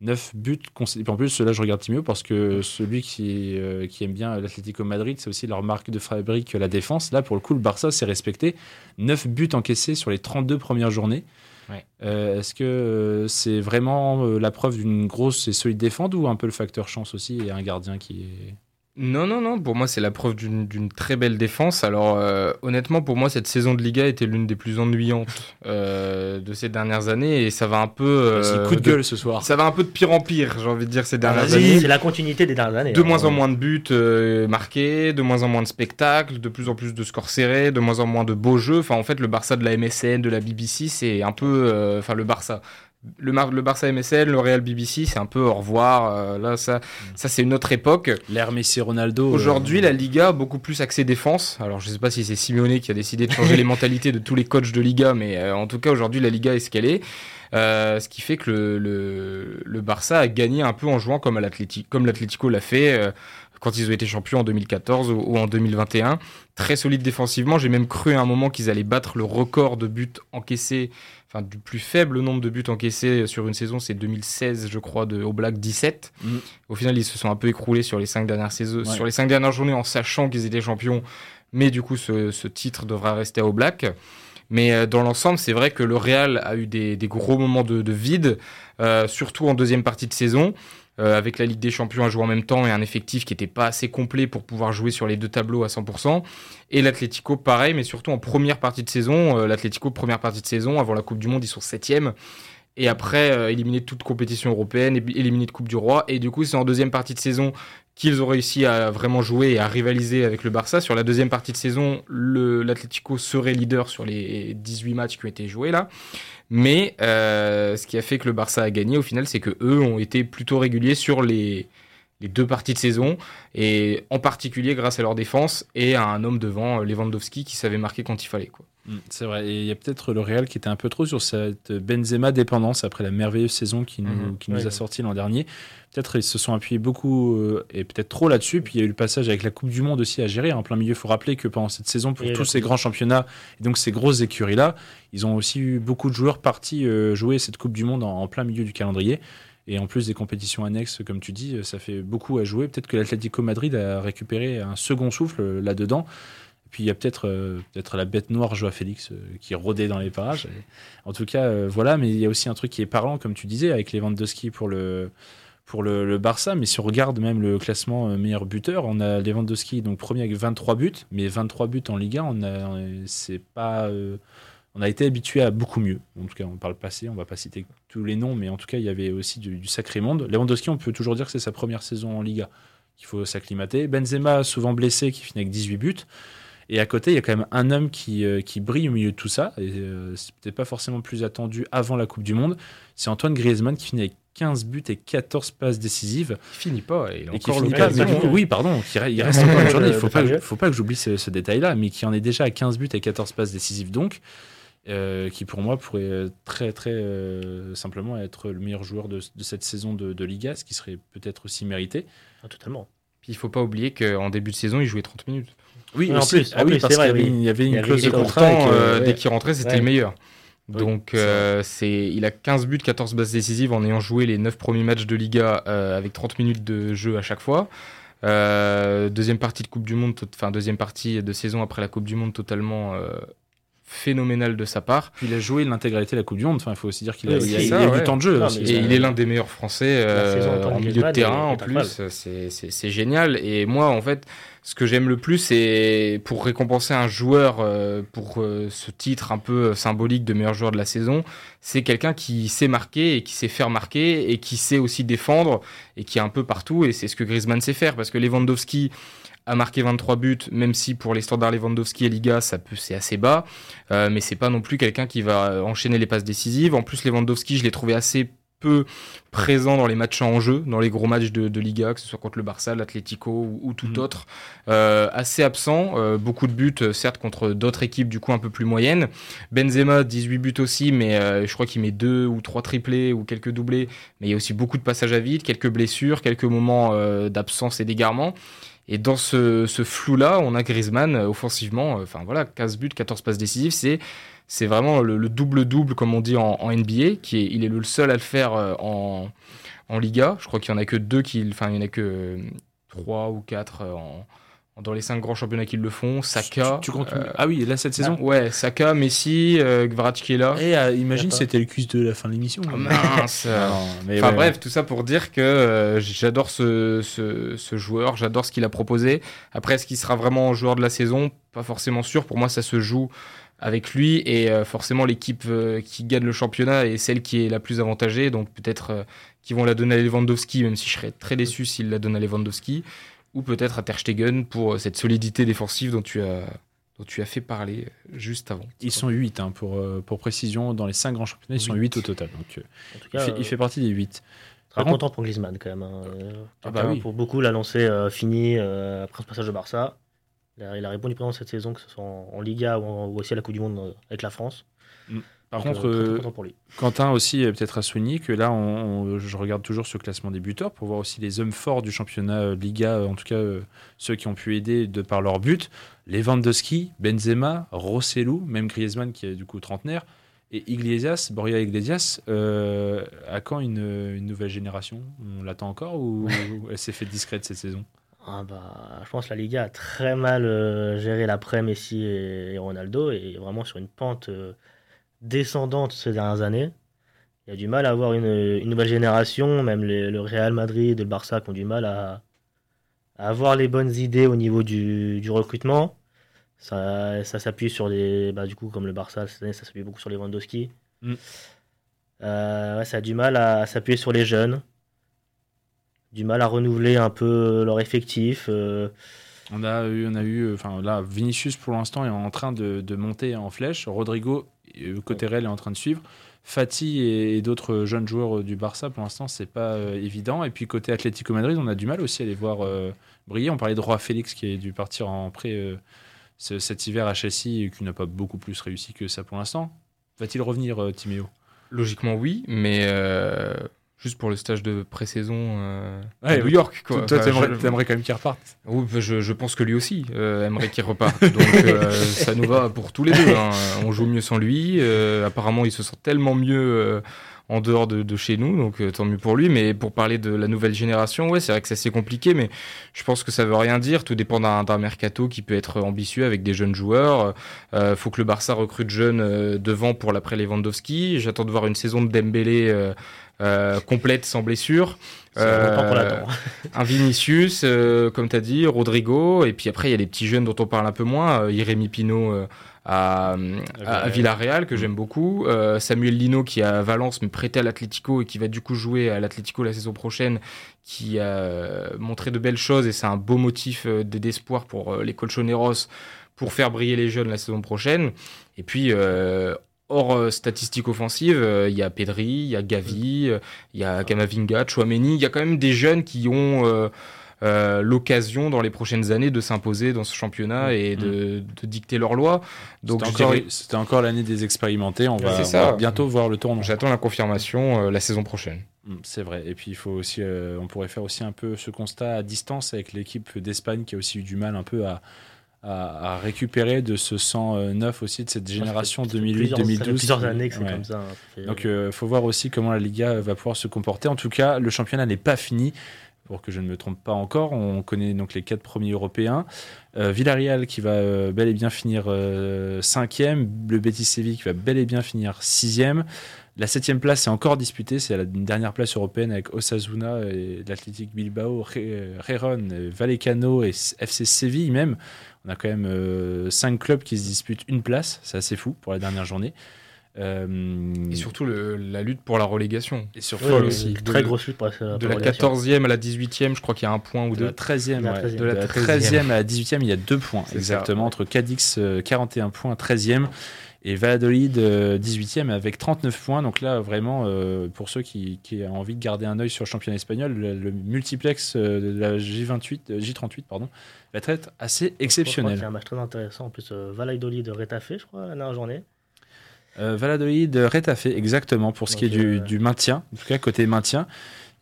9 buts concédés. En plus, là, je regarde Timio parce que celui qui, euh, qui aime bien l'Atlético Madrid, c'est aussi leur marque de fabrique, la défense. Là, pour le coup, le Barça s'est respecté. 9 buts encaissés sur les 32 premières journées. Euh, Est-ce que euh, c'est vraiment euh, la preuve d'une grosse et solide défense ou un peu le facteur chance aussi et un gardien qui est. Non, non, non. Pour moi, c'est la preuve d'une très belle défense. Alors, euh, honnêtement, pour moi, cette saison de Liga était l'une des plus ennuyantes euh, de ces dernières années. Et ça va un peu. euh, C'est coup de gueule ce soir. Ça va un peu de pire en pire, j'ai envie de dire, ces dernières Vas-y, années. C'est la continuité des dernières années. De hein. moins en moins de buts marqués, de moins en moins de spectacles, de plus en plus de scores serrés, de moins en moins de beaux jeux. Enfin, en fait, le Barça de la MSN, de la BBC, c'est un peu. Enfin, le Barça. Le, Mar- le Barça MSN, le Real BBC, c'est un peu au revoir. euh, là, ça, ça c'est une autre époque. L'ère Messi Ronaldo. euh, Aujourd'hui, la Liga, beaucoup plus axée défense. Alors, je sais pas si c'est Simeone qui a décidé de changer <laughs> les mentalités de tous les coachs de Liga, mais euh, en tout cas, aujourd'hui, la Liga est ce qu'elle est. Euh, ce qui fait que le, le, le Barça a gagné un peu en jouant comme l'Atlético, l'a fait euh, quand ils ont été champions en 2014 ou, ou en 2021. Très solide défensivement. J'ai même cru à un moment qu'ils allaient battre le record de buts encaissés, enfin du plus faible nombre de buts encaissés sur une saison, c'est 2016, je crois, de Oblak 17. Mhm. Au final, ils se sont un peu écroulés sur les cinq dernières saisons, Ouais. sur les cinq dernières journées en sachant qu'ils étaient champions. Mais du coup, ce, ce titre devra rester à Oblak. Mais euh, dans l'ensemble, c'est vrai que le Real a eu des, des gros moments de, de vide, euh, surtout en deuxième partie de saison, euh, avec la Ligue des Champions à jouer en même temps et un effectif qui n'était pas assez complet pour pouvoir jouer sur les deux tableaux à 100%. Et l'Atlético, pareil, mais surtout en première partie de saison. Euh, L'Atlético, première partie de saison, avant la Coupe du Monde, ils sont septième. Et après, euh, de toute compétition européenne, éliminés de Coupe du Roi. Et du coup, c'est en deuxième partie de saison qu'ils ont réussi à vraiment jouer et à rivaliser avec le Barça. Sur la deuxième partie de saison, l'Atlético serait leader sur les 18 matchs qui ont été joués là. Mais euh, ce qui a fait que le Barça a gagné au final, c'est que eux ont été plutôt réguliers sur les, les deux parties de saison, et en particulier grâce à leur défense et à un homme devant, euh, Lewandowski, qui savait marquer quand il fallait. Quoi. Mm, C'est vrai, et il y a peut-être le Real qui était un peu trop sur cette Benzema dépendance après la merveilleuse saison qui nous, Mhm. qui nous Ouais. a sorti l'an dernier. Peut-être ils se sont appuyés beaucoup euh, et peut-être trop là-dessus. Puis il y a eu le passage avec la Coupe du Monde aussi à gérer en plein milieu. Il faut rappeler que pendant cette saison, pour Et tous ces grands championnats et donc ces grosses écuries-là, ils ont aussi eu beaucoup de joueurs partis euh, jouer cette Coupe du Monde en, en plein milieu du calendrier. Et en plus des compétitions annexes, comme tu dis, ça fait beaucoup à jouer. Peut-être que l'Atlético Madrid a récupéré un second souffle euh, là-dedans. Puis il y a peut-être euh, peut-être la bête noire Joao Félix euh, qui rôdait dans les parages. En tout cas, euh, voilà. Mais il y a aussi un truc qui est parlant, comme tu disais, avec Lewandowski pour le pour le, Barça. Mais si on regarde même le classement euh, meilleur buteur, on a Lewandowski donc premier avec 23 buts, mais 23 buts en Liga, on a on- c'est pas euh, on a été habitué à beaucoup mieux. En tout cas, on parle passé, on va pas citer tous les noms, mais en tout cas, il y avait aussi du, du sacré monde. Lewandowski, on peut toujours dire que c'est sa première saison en Liga, qu'il faut s'acclimater. Benzema, souvent blessé, qui finit avec 18 buts. Et à côté, il y a quand même un homme qui, euh, qui brille au milieu de tout ça. Et euh, c'est peut-être pas forcément plus attendu avant la Coupe du Monde. C'est Antoine Griezmann qui finit avec 15 buts et 14 passes décisives. Il finit pas. Il a Et qui encore finit l'occasion. pas. mais coup, oui, pardon, qui il reste encore une journée. Il faut pas, faut pas que j'oublie ce, ce détail-là, mais qui en est déjà à 15 buts et 14 passes décisives, donc, euh, qui pour moi pourrait très, très euh, simplement être le meilleur joueur de, de cette saison de, de Liga, ce qui serait peut-être aussi mérité. Ah, totalement. Puis il faut pas oublier qu'en début de saison, il jouait 30 minutes. Oui, Oui, en aussi. plus, en ah oui, plus, parce c'est qu'il y vrai, avait oui. une- il y avait Il y une avait clause de contrat. Euh, dès qu'il rentrait, c'était Ouais. le meilleur. Donc, c'est euh, c'est, il a 15 buts, 14 bases décisives en ayant joué les 9 premiers matchs de Liga euh, avec 30 minutes de jeu à chaque fois. Euh, deuxième partie de Coupe du Monde, enfin deuxième partie de saison après la Coupe du Monde totalement euh, phénoménale de sa part. Puis il a joué l'intégralité de la Coupe du Monde. Enfin, il faut aussi dire qu'il a, Oui, il a- il a ouais. du temps de jeu. Non, aussi. mais Et il est l'un des meilleurs Français euh, en milieu de terrain en plus. c'est génial. Et moi, en fait, ce que j'aime le plus, c'est pour récompenser un joueur euh, pour euh, ce titre un peu symbolique de meilleur joueur de la saison, c'est quelqu'un qui sait marquer et qui sait faire marquer et qui sait aussi défendre et qui est un peu partout. Et c'est ce que Griezmann sait faire parce que Lewandowski a marqué 23 buts, même si pour les standards Lewandowski et Liga, ça peut c'est assez bas, euh, mais c'est pas non plus quelqu'un qui va enchaîner les passes décisives. En plus, Lewandowski, je l'ai trouvé assez peu présent dans les matchs en jeu, dans les gros matchs de, de Liga, que ce soit contre le Barça, l'Atlético ou, ou tout Mhm. autre. Euh, assez absent, euh, beaucoup de buts, euh, certes, contre d'autres équipes du coup un peu plus moyennes. Benzema, 18 buts aussi, mais euh, je crois qu'il met deux ou trois triplés ou quelques doublés, mais il y a aussi beaucoup de passages à vide, quelques blessures, quelques moments d'absence et d'égarement. Et dans ce, ce flou-là, on a Griezmann offensivement, enfin voilà, 15 buts, 14 passes décisives, c'est c'est vraiment le le double-double, comme on dit en, en NBA, qui est, il est le seul à le faire euh, en, en Liga. Je crois qu'il y en a que deux qui, enfin, il y en a que euh, trois ou quatre euh, en, dans les cinq grands championnats qui le font. Saka. Tu, tu comptes euh, Ah oui, là cette saison. ouais, Saka, Messi, euh, Kvaratskhelia. Et euh, imagine, D'accord. c'était le quiz de la fin de l'émission. Ah, mince. <laughs> Non, mais Enfin ouais, bref, tout ça pour dire que euh, j'adore ce, ce, ce joueur, j'adore ce qu'il a proposé. Après, est-ce qu'il sera vraiment joueur de la saison? Pas forcément sûr. Pour moi, ça se joue avec lui et euh, forcément l'équipe euh, qui gagne le championnat est celle qui est la plus avantagée. Donc peut-être euh, qu'ils vont la donner à Lewandowski, même si je serais très déçu s'ils la donnent à Lewandowski, ou peut-être à Ter Stegen pour euh, cette solidité défensive dont tu as dont tu as fait parler juste avant. Ils sont 8 hein, pour, pour précision. Dans les 5 grands championnats, ils sont 8 au total. Donc, En tout il, fait, il fait partie des 8. Très Par contre- content pour Griezmann quand même. hein. Ah bah oui. Pour beaucoup, l'annoncer euh, fini euh, après ce passage de Barça. Il a, il a répondu présent cette saison, que ce soit en, en Liga ou, en- ou aussi à la Coupe du Monde euh, avec la France. Par Donc, contre, euh, très, très euh, content pour lui. Quentin aussi, euh, peut-être à souligner que là, on- on- je regarde toujours ce classement des buteurs pour voir aussi les hommes forts du championnat euh, Liga, euh, en tout cas euh, ceux qui ont pu aider de par leur but. Lewandowski, Benzema, Rossellou, même Griezmann qui est du coup trentenaire, et Iglesias, Borja Iglesias. euh, à quand une, une nouvelle génération? On l'attend encore ou elle s'est fait discrète cette saison? Ah bah, je pense que la Liga a très mal euh, géré l'après Messi et, et Ronaldo et vraiment sur une pente euh, descendante ces dernières années. Il y a du mal à avoir une, une nouvelle génération, même les- le Real Madrid et le Barça qui ont du mal à, à avoir les bonnes idées au niveau du, du recrutement. Ça, ça s'appuie sur des. Bah, du coup, comme le Barça cette année, ça s'appuie beaucoup sur les Lewandowski. Mm. Euh, ouais, ça a du mal à s'appuyer sur les jeunes. Du mal à renouveler un peu leur effectif. euh, On a eu, on a eu, enfin là, Vinicius pour l'instant est en train de, de monter en flèche. Rodrigo, euh, côté réel, est en train de suivre. Fati et, et d'autres jeunes joueurs du Barça, pour l'instant, c'est pas euh, évident. Et puis côté Atlético Madrid, on a du mal aussi à les voir euh, briller. On parlait de Roi Félix qui a dû partir en prêt euh, ce- cet hiver à Chelsea, qui n'a pas beaucoup plus réussi que ça pour l'instant. Va-t-il revenir, euh, Timéo? Logiquement, oui, mais euh, juste pour le stage de pré-saison euh, à New. York. Quoi. Toi, Enfin, t'aimerais je- quand même qu'il reparte. Oui, bah, je, je pense que lui aussi euh, aimerait qu'il reparte. <laughs> Donc euh, ça nous va pour tous les deux. hein. On joue mieux sans lui. Apparemment, il se sent tellement mieux en dehors de, de chez nous, donc euh, tant mieux pour lui. Mais pour parler de la nouvelle génération, ouais, c'est vrai que c'est assez compliqué, mais je pense que ça veut rien dire. Tout dépend d'un d'un mercato qui peut être ambitieux avec des jeunes joueurs. Euh, faut que le Barça recrute jeunes euh, devant pour l'après Lewandowski. J'attends de voir une saison de Dembélé. Euh, complète sans blessure. Euh, <laughs> un Vinicius, euh, comme tu as dit, Rodrigo, et puis après il y a des petits jeunes dont on parle un peu moins, Jérémy Pino à, Villarreal. Que j'aime beaucoup, Samuel Lino qui est à Valence mais prêté à l'Atlético et qui va du coup jouer à l'Atlético la saison prochaine, qui a montré de belles choses et c'est un beau motif d'espoir pour les Colchoneros pour faire briller les jeunes la saison prochaine. Et puis euh, hors euh, statistiques offensives, euh, il y a Pedri, il y a Gavi, euh, il y a Kamavinga, Chouameni, il y a quand même des jeunes qui ont euh, l'occasion dans les prochaines années de s'imposer dans ce championnat et de, de dicter leurs lois. Donc C'était encore, dirais- c'était encore l'année des expérimentés. On va, on bientôt voir le tournant. j'attends la confirmation euh, la saison prochaine. Mm, C'est vrai. Et puis il faut aussi, euh, on pourrait faire aussi un peu ce constat à distance avec l'équipe d'Espagne qui a aussi eu du mal un peu à, à, à récupérer de ce sang euh, neuf aussi de cette génération Ça fait plusieurs- ça fait 2008-2012. Plusieurs années que c'est Ouais. comme ça. hein. Donc il faut voir aussi comment la Liga va pouvoir se comporter. En tout cas, le championnat n'est pas fini. Pour que je ne me trompe pas encore, on connaît donc les quatre premiers européens. Euh, Villarreal qui va euh, bel et bien finir euh, cinquième, le Betis Séville qui va bel et bien finir sixième. La septième place est encore disputée, c'est la dernière place européenne avec Osasuna et l'Athletic Bilbao, Re- Reron, euh, Vallecano et FC Séville même. On a quand même euh, cinq clubs qui se disputent une place, c'est assez fou pour la dernière journée. Euh, Et surtout le- la lutte pour la relégation. et surtout Ouais, aussi. Très De- grosse lutte pour la, De la relégation. 14e à la 18e, je crois qu'il y a un point ou de la deux. 13e, De la ouais. 13e. De la De la 13e à la 18e, il y a deux points exactement ça. entre Cadix euh, 41 points 13e et Valladolid euh, 18e avec 39 points. Donc là vraiment euh, pour ceux qui, qui ont envie de garder un œil sur le championnat espagnol, le, le multiplex euh, de la J28 euh, J38 pardon, va être assez exceptionnel. C'est un match très intéressant. En plus, Valladolid Retafe, je crois, la dernière journée. Euh, Valladolid, Retafe, exactement, pour ce qui est du, euh, du maintien, en tout cas côté maintien.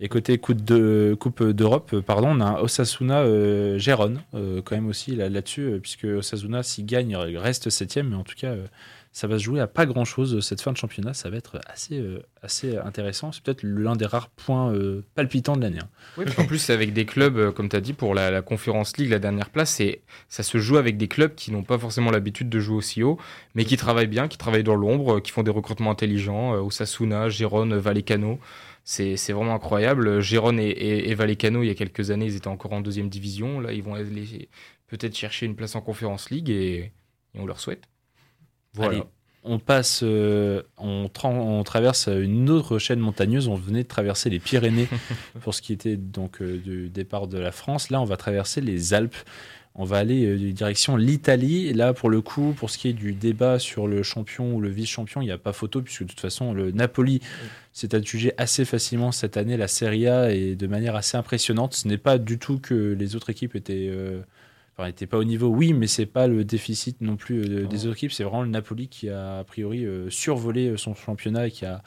Et côté coupe de, Coupe d'Europe, pardon, on a un Osasuna euh, Gérone, quand même aussi là- là-dessus, puisque Osasuna, s'il gagne, il reste septième, mais en tout cas, ça va se jouer à pas grand-chose euh, cette fin de championnat. Ça va être assez, euh, assez intéressant. C'est peut-être l'un des rares points euh, palpitants de l'année. hein. En plus, avec des clubs, euh, comme tu as dit, pour la, Conférence League, la dernière place, ça se joue avec des clubs qui n'ont pas forcément l'habitude de jouer aussi haut, mais qui travaillent bien, qui travaillent dans l'ombre, euh, qui font des recrutements intelligents. Euh, Osasuna, Gérone, Vallecano. C'est, vraiment incroyable. Gérone et, et, Vallecano, il y a quelques années, ils étaient encore en deuxième division. Là, ils vont aller peut-être chercher une place en Conférence League et on leur souhaite. Voilà. Allez, on passe, euh, on, tra- on traverse une autre chaîne montagneuse. On venait de traverser les Pyrénées <laughs> pour ce qui était donc euh, du départ de la France. Là, on va traverser les Alpes. On va aller euh, direction l'Italie. Et Là, pour le coup, pour ce qui est du débat sur le champion ou le vice-champion, il n'y a pas photo, puisque de toute façon, le Napoli s'est adjugé assez facilement cette année la Serie A et de manière assez impressionnante. Ce n'est pas du tout que les autres équipes étaient. Enfin, n'étaient pas au niveau, oui, mais c'est pas le déficit non plus euh, des autres équipes. C'est vraiment le Napoli qui a, a priori, euh, survolé euh, son championnat et qui a,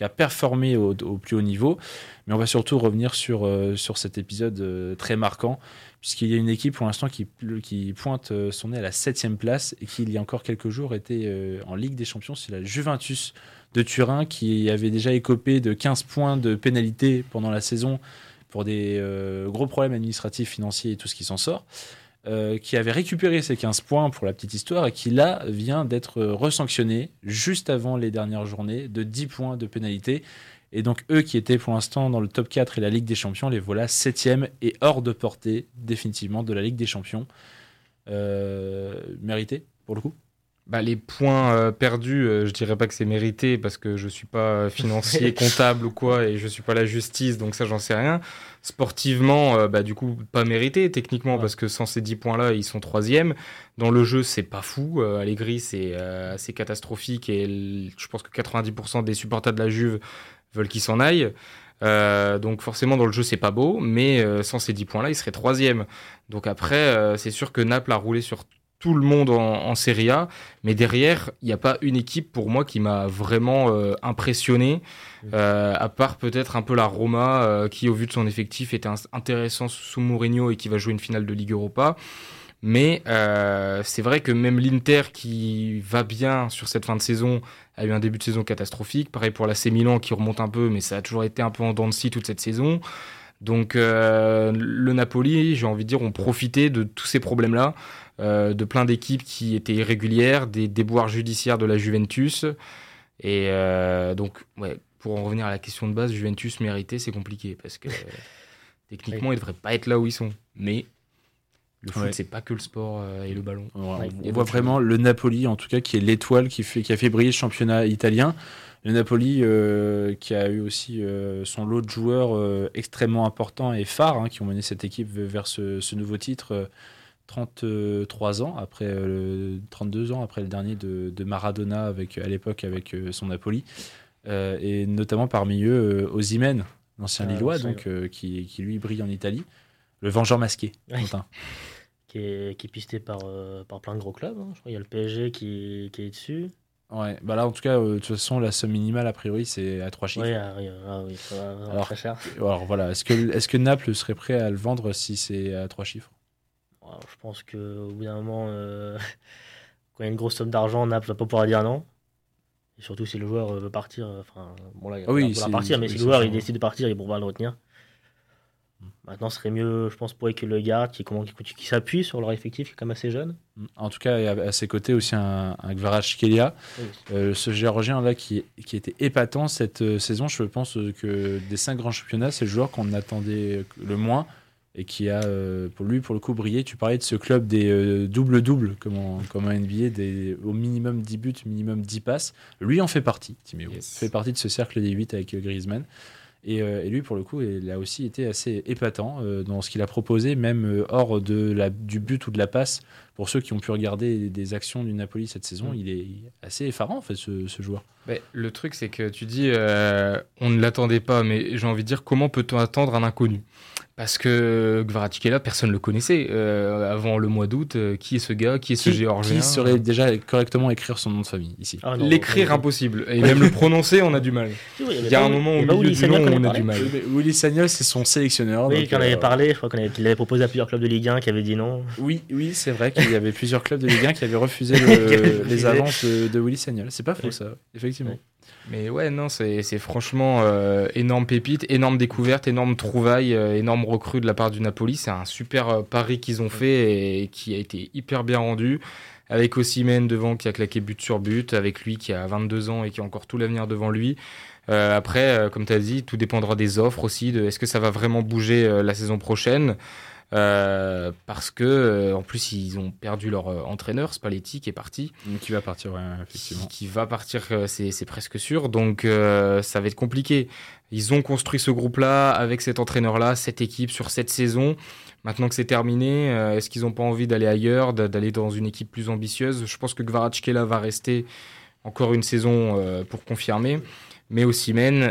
qui a performé au, au plus haut niveau. Mais on va surtout revenir sur, euh, sur cet épisode euh, très marquant, puisqu'il y a une équipe pour l'instant qui, qui pointe euh, son nez à la septième place et qui, il y a encore quelques jours, était en Ligue des Champions. C'est la Juventus de Turin qui avait déjà écopé de 15 points de pénalité pendant la saison pour des gros problèmes administratifs, financiers et tout ce qui s'en sort. Euh, qui avait récupéré ces 15 points pour la petite histoire et qui là vient d'être resanctionné juste avant les dernières journées de 10 points de pénalité. Et donc eux qui étaient pour l'instant dans le top 4 et la Ligue des Champions, les voilà 7 et hors de portée définitivement de la Ligue des Champions. Euh, mérité pour le coup? Bah, les points euh, perdus, euh, je dirais pas que c'est mérité parce que je suis pas euh, financier, <laughs> comptable ou quoi, et je suis pas la justice, donc ça j'en sais rien. Sportivement, euh, bah, du coup, pas mérité techniquement Ouais. parce que sans ces 10 points-là, ils sont troisième. Dans le jeu, c'est pas fou. Allegri, c'est assez catastrophique et je pense que 90% des supporters de la Juve veulent qu'il s'en aille. Euh, donc forcément dans le jeu c'est pas beau, mais euh, sans ces 10 points là il serait troisième. Donc après euh, c'est sûr que Naples a roulé sur tout le monde en, en Serie A, mais derrière, il n'y a pas une équipe pour moi qui m'a vraiment euh, impressionné, euh, à part peut-être un peu la Roma, euh, qui au vu de son effectif était intéressant sous Mourinho et qui va jouer une finale de Ligue Europa. Mais euh, c'est vrai que même l'Inter qui va bien sur cette fin de saison a eu un début de saison catastrophique. Pareil pour l'AC Milan qui remonte un peu, mais ça a toujours été un peu en dents de scie toute cette saison. Donc euh, le Napoli, j'ai envie de dire, ont profité de tous ces problèmes-là, euh, de plein d'équipes qui étaient irrégulières, des déboires judiciaires de la Juventus. Et euh, donc, ouais, pour en revenir à la question de base, Juventus mérité, c'est compliqué parce que euh, <laughs> techniquement, ils devraient pas être là où ils sont. Mais le foot, Ouais. c'est pas que le sport euh, et le ballon. On, Ouais. Voit vraiment le Napoli, en tout cas, qui est l'étoile qui, fait, qui a fait briller le championnat italien. Le Napoli, euh, qui a eu aussi euh, son lot de joueurs euh, extrêmement importants et phares, hein, qui ont mené cette équipe vers ce, ce nouveau titre. Euh, 33 ans après euh, le- 32 ans après le dernier de, de Maradona avec à l'époque avec euh, son Napoli Euh, et notamment parmi eux euh, Osimhen l'ancien Ah, Lillois donc euh, qui, qui lui brille en Italie le vengeur masqué Ouais. <laughs> Qui est, qui est pisté par, euh, par plein de gros clubs. hein. Je crois qu'il y a le PSG qui, qui est dessus. Ouais, bah là en tout cas, euh, de toute façon, la somme minimale a priori c'est à trois chiffres. Oui, ah, oui, ah oui, ça va vraiment Alors, très cher. Alors voilà, est-ce que, est que Naples serait prêt à le vendre si c'est à trois chiffres? Alors, je pense qu'au bout d'un moment, euh, <laughs> quand il y a une grosse somme d'argent, Naples va pas pouvoir dire non. Et surtout si le joueur euh, veut partir. euh, Enfin, bon là, il Ah oui, va c'est- partir, mais si le joueur il décide de partir, il pourra le retenir. Maintenant, ce serait mieux, je pense, pour que le garde, qui, comment, qui, qui s'appuie sur leur effectif, qui est quand même assez jeune. En tout cas, il y a à ses côtés aussi un, un Oui. euh, ce géorgien là qui, qui était épatant cette euh, saison. Je pense que des cinq grands championnats, c'est le joueur qu'on attendait le moins et qui a euh, pour lui pour le coup brillé. Tu parlais de ce club des euh, double-double comme en, comme en NBA, des, au minimum 10 buts, minimum 10 passes. Lui en fait partie, Timéo. Yes. fait partie de ce cercle des 8 avec euh, Griezmann. Et, euh, et lui, pour le coup, il a aussi été assez épatant euh, dans ce qu'il a proposé, même euh, hors de la, du but ou de la passe. Pour ceux qui ont pu regarder des actions du Napoli cette saison, Mm. il est assez effarant, en fait, ce, ce joueur. Mais le truc, c'est que tu dis, euh, on ne l'attendait pas, mais j'ai envie de dire, comment peut-on attendre un inconnu? Parce que Kvaratskhelia, personne ne le connaissait euh, avant le mois d'août. euh, qui est ce gars? Qui est ce Qui, géorgien? qui saurait déjà correctement écrire son nom de famille ici? Ah, L'écrire impossible. Et même le prononcer, on a du mal. Oui, Il y a un moment il pas milieu Willy du Sagnol nom où on a du mal. Willy Sagnol, c'est son sélectionneur. Oui, donc, qu'il en avait parlé, je crois avait- proposé à plusieurs clubs de Ligue 1 qui avaient dit non. Oui, oui, c'est vrai qu'il y avait plusieurs clubs de Ligue 1 qui avaient refusé le- <laughs> les avances de, de Willy Sagnol. C'est pas faux, ça, effectivement. Mais ouais, non, c'est franchement euh, énorme pépite, énorme découverte, énorme trouvaille, euh, énorme recrue de la part du Napoli. C'est un super euh, pari qu'ils ont fait et qui a été hyper bien rendu. Avec Osimhen devant qui a claqué but sur but, avec lui qui a 22 ans et qui a encore tout l'avenir devant lui. Après, comme tu as dit, tout dépendra des offres aussi, de est-ce que ça va vraiment bouger la saison prochaine Euh, parce que euh, en plus ils ont perdu leur euh, entraîneur Spalletti qui est parti Donc, il va partir, ouais, effectivement. qui, qui va partir, c'est presque sûr. Donc ça va être compliqué. Ils ont construit ce groupe-là avec cet entraîneur-là, cette équipe sur cette saison. Maintenant que c'est terminé, est-ce qu'ils n'ont pas envie d'aller ailleurs, d'a- d'aller dans une équipe plus ambitieuse? Je pense que Kvaratskhelia va rester encore une saison pour confirmer. Mais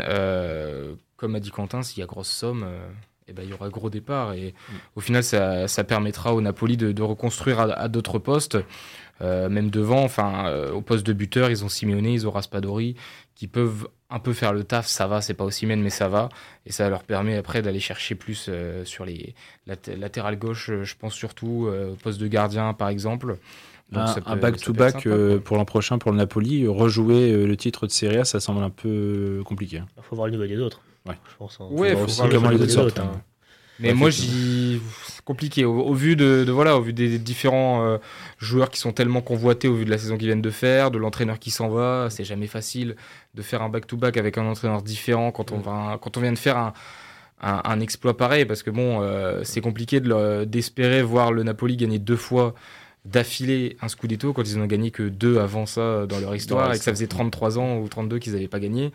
euh, comme a dit Quentin, s'il y a grosse somme, eh ben, il y aura gros départ. Et au final, ça, ça permettra au Napoli de, de reconstruire à, à d'autres postes. Euh, même devant, enfin, euh, au poste de buteur, ils ont Simeone, ils ont Raspadori, qui peuvent un peu faire le taf. Ça va, c'est pas aussi mais ça va. Et ça leur permet après d'aller chercher plus euh, sur les lat- latérales gauche, je pense surtout, euh, au poste de gardien par exemple. Donc, un peut- sympa, euh, quoi. pour l'an prochain pour le Napoli, rejouer euh, le titre de Serie A, ça semble un peu compliqué. hein. Il faut voir le niveau des autres. Ouais. Je pense. hein. Ouais, Faut faut aussi voir le comment niveau les autres. hein. hein. Mais moi, j'y. C'est compliqué. Au, au vu de, de- voilà, au vu des différents euh, joueurs qui sont tellement convoités, au vu de la saison qu'ils viennent de faire, de l'entraîneur qui s'en va, c'est jamais facile de faire un back-to-back avec un entraîneur différent quand on, va, quand on vient de faire un, un, un exploit pareil. Parce que bon, euh, c'est compliqué de d'espérer voir le Napoli gagner deux fois d'affilée un Scudetto quand ils n'ont gagné que deux avant ça dans leur histoire et que ça faisait 33 ans ou 32 qu'ils n'avaient pas gagné.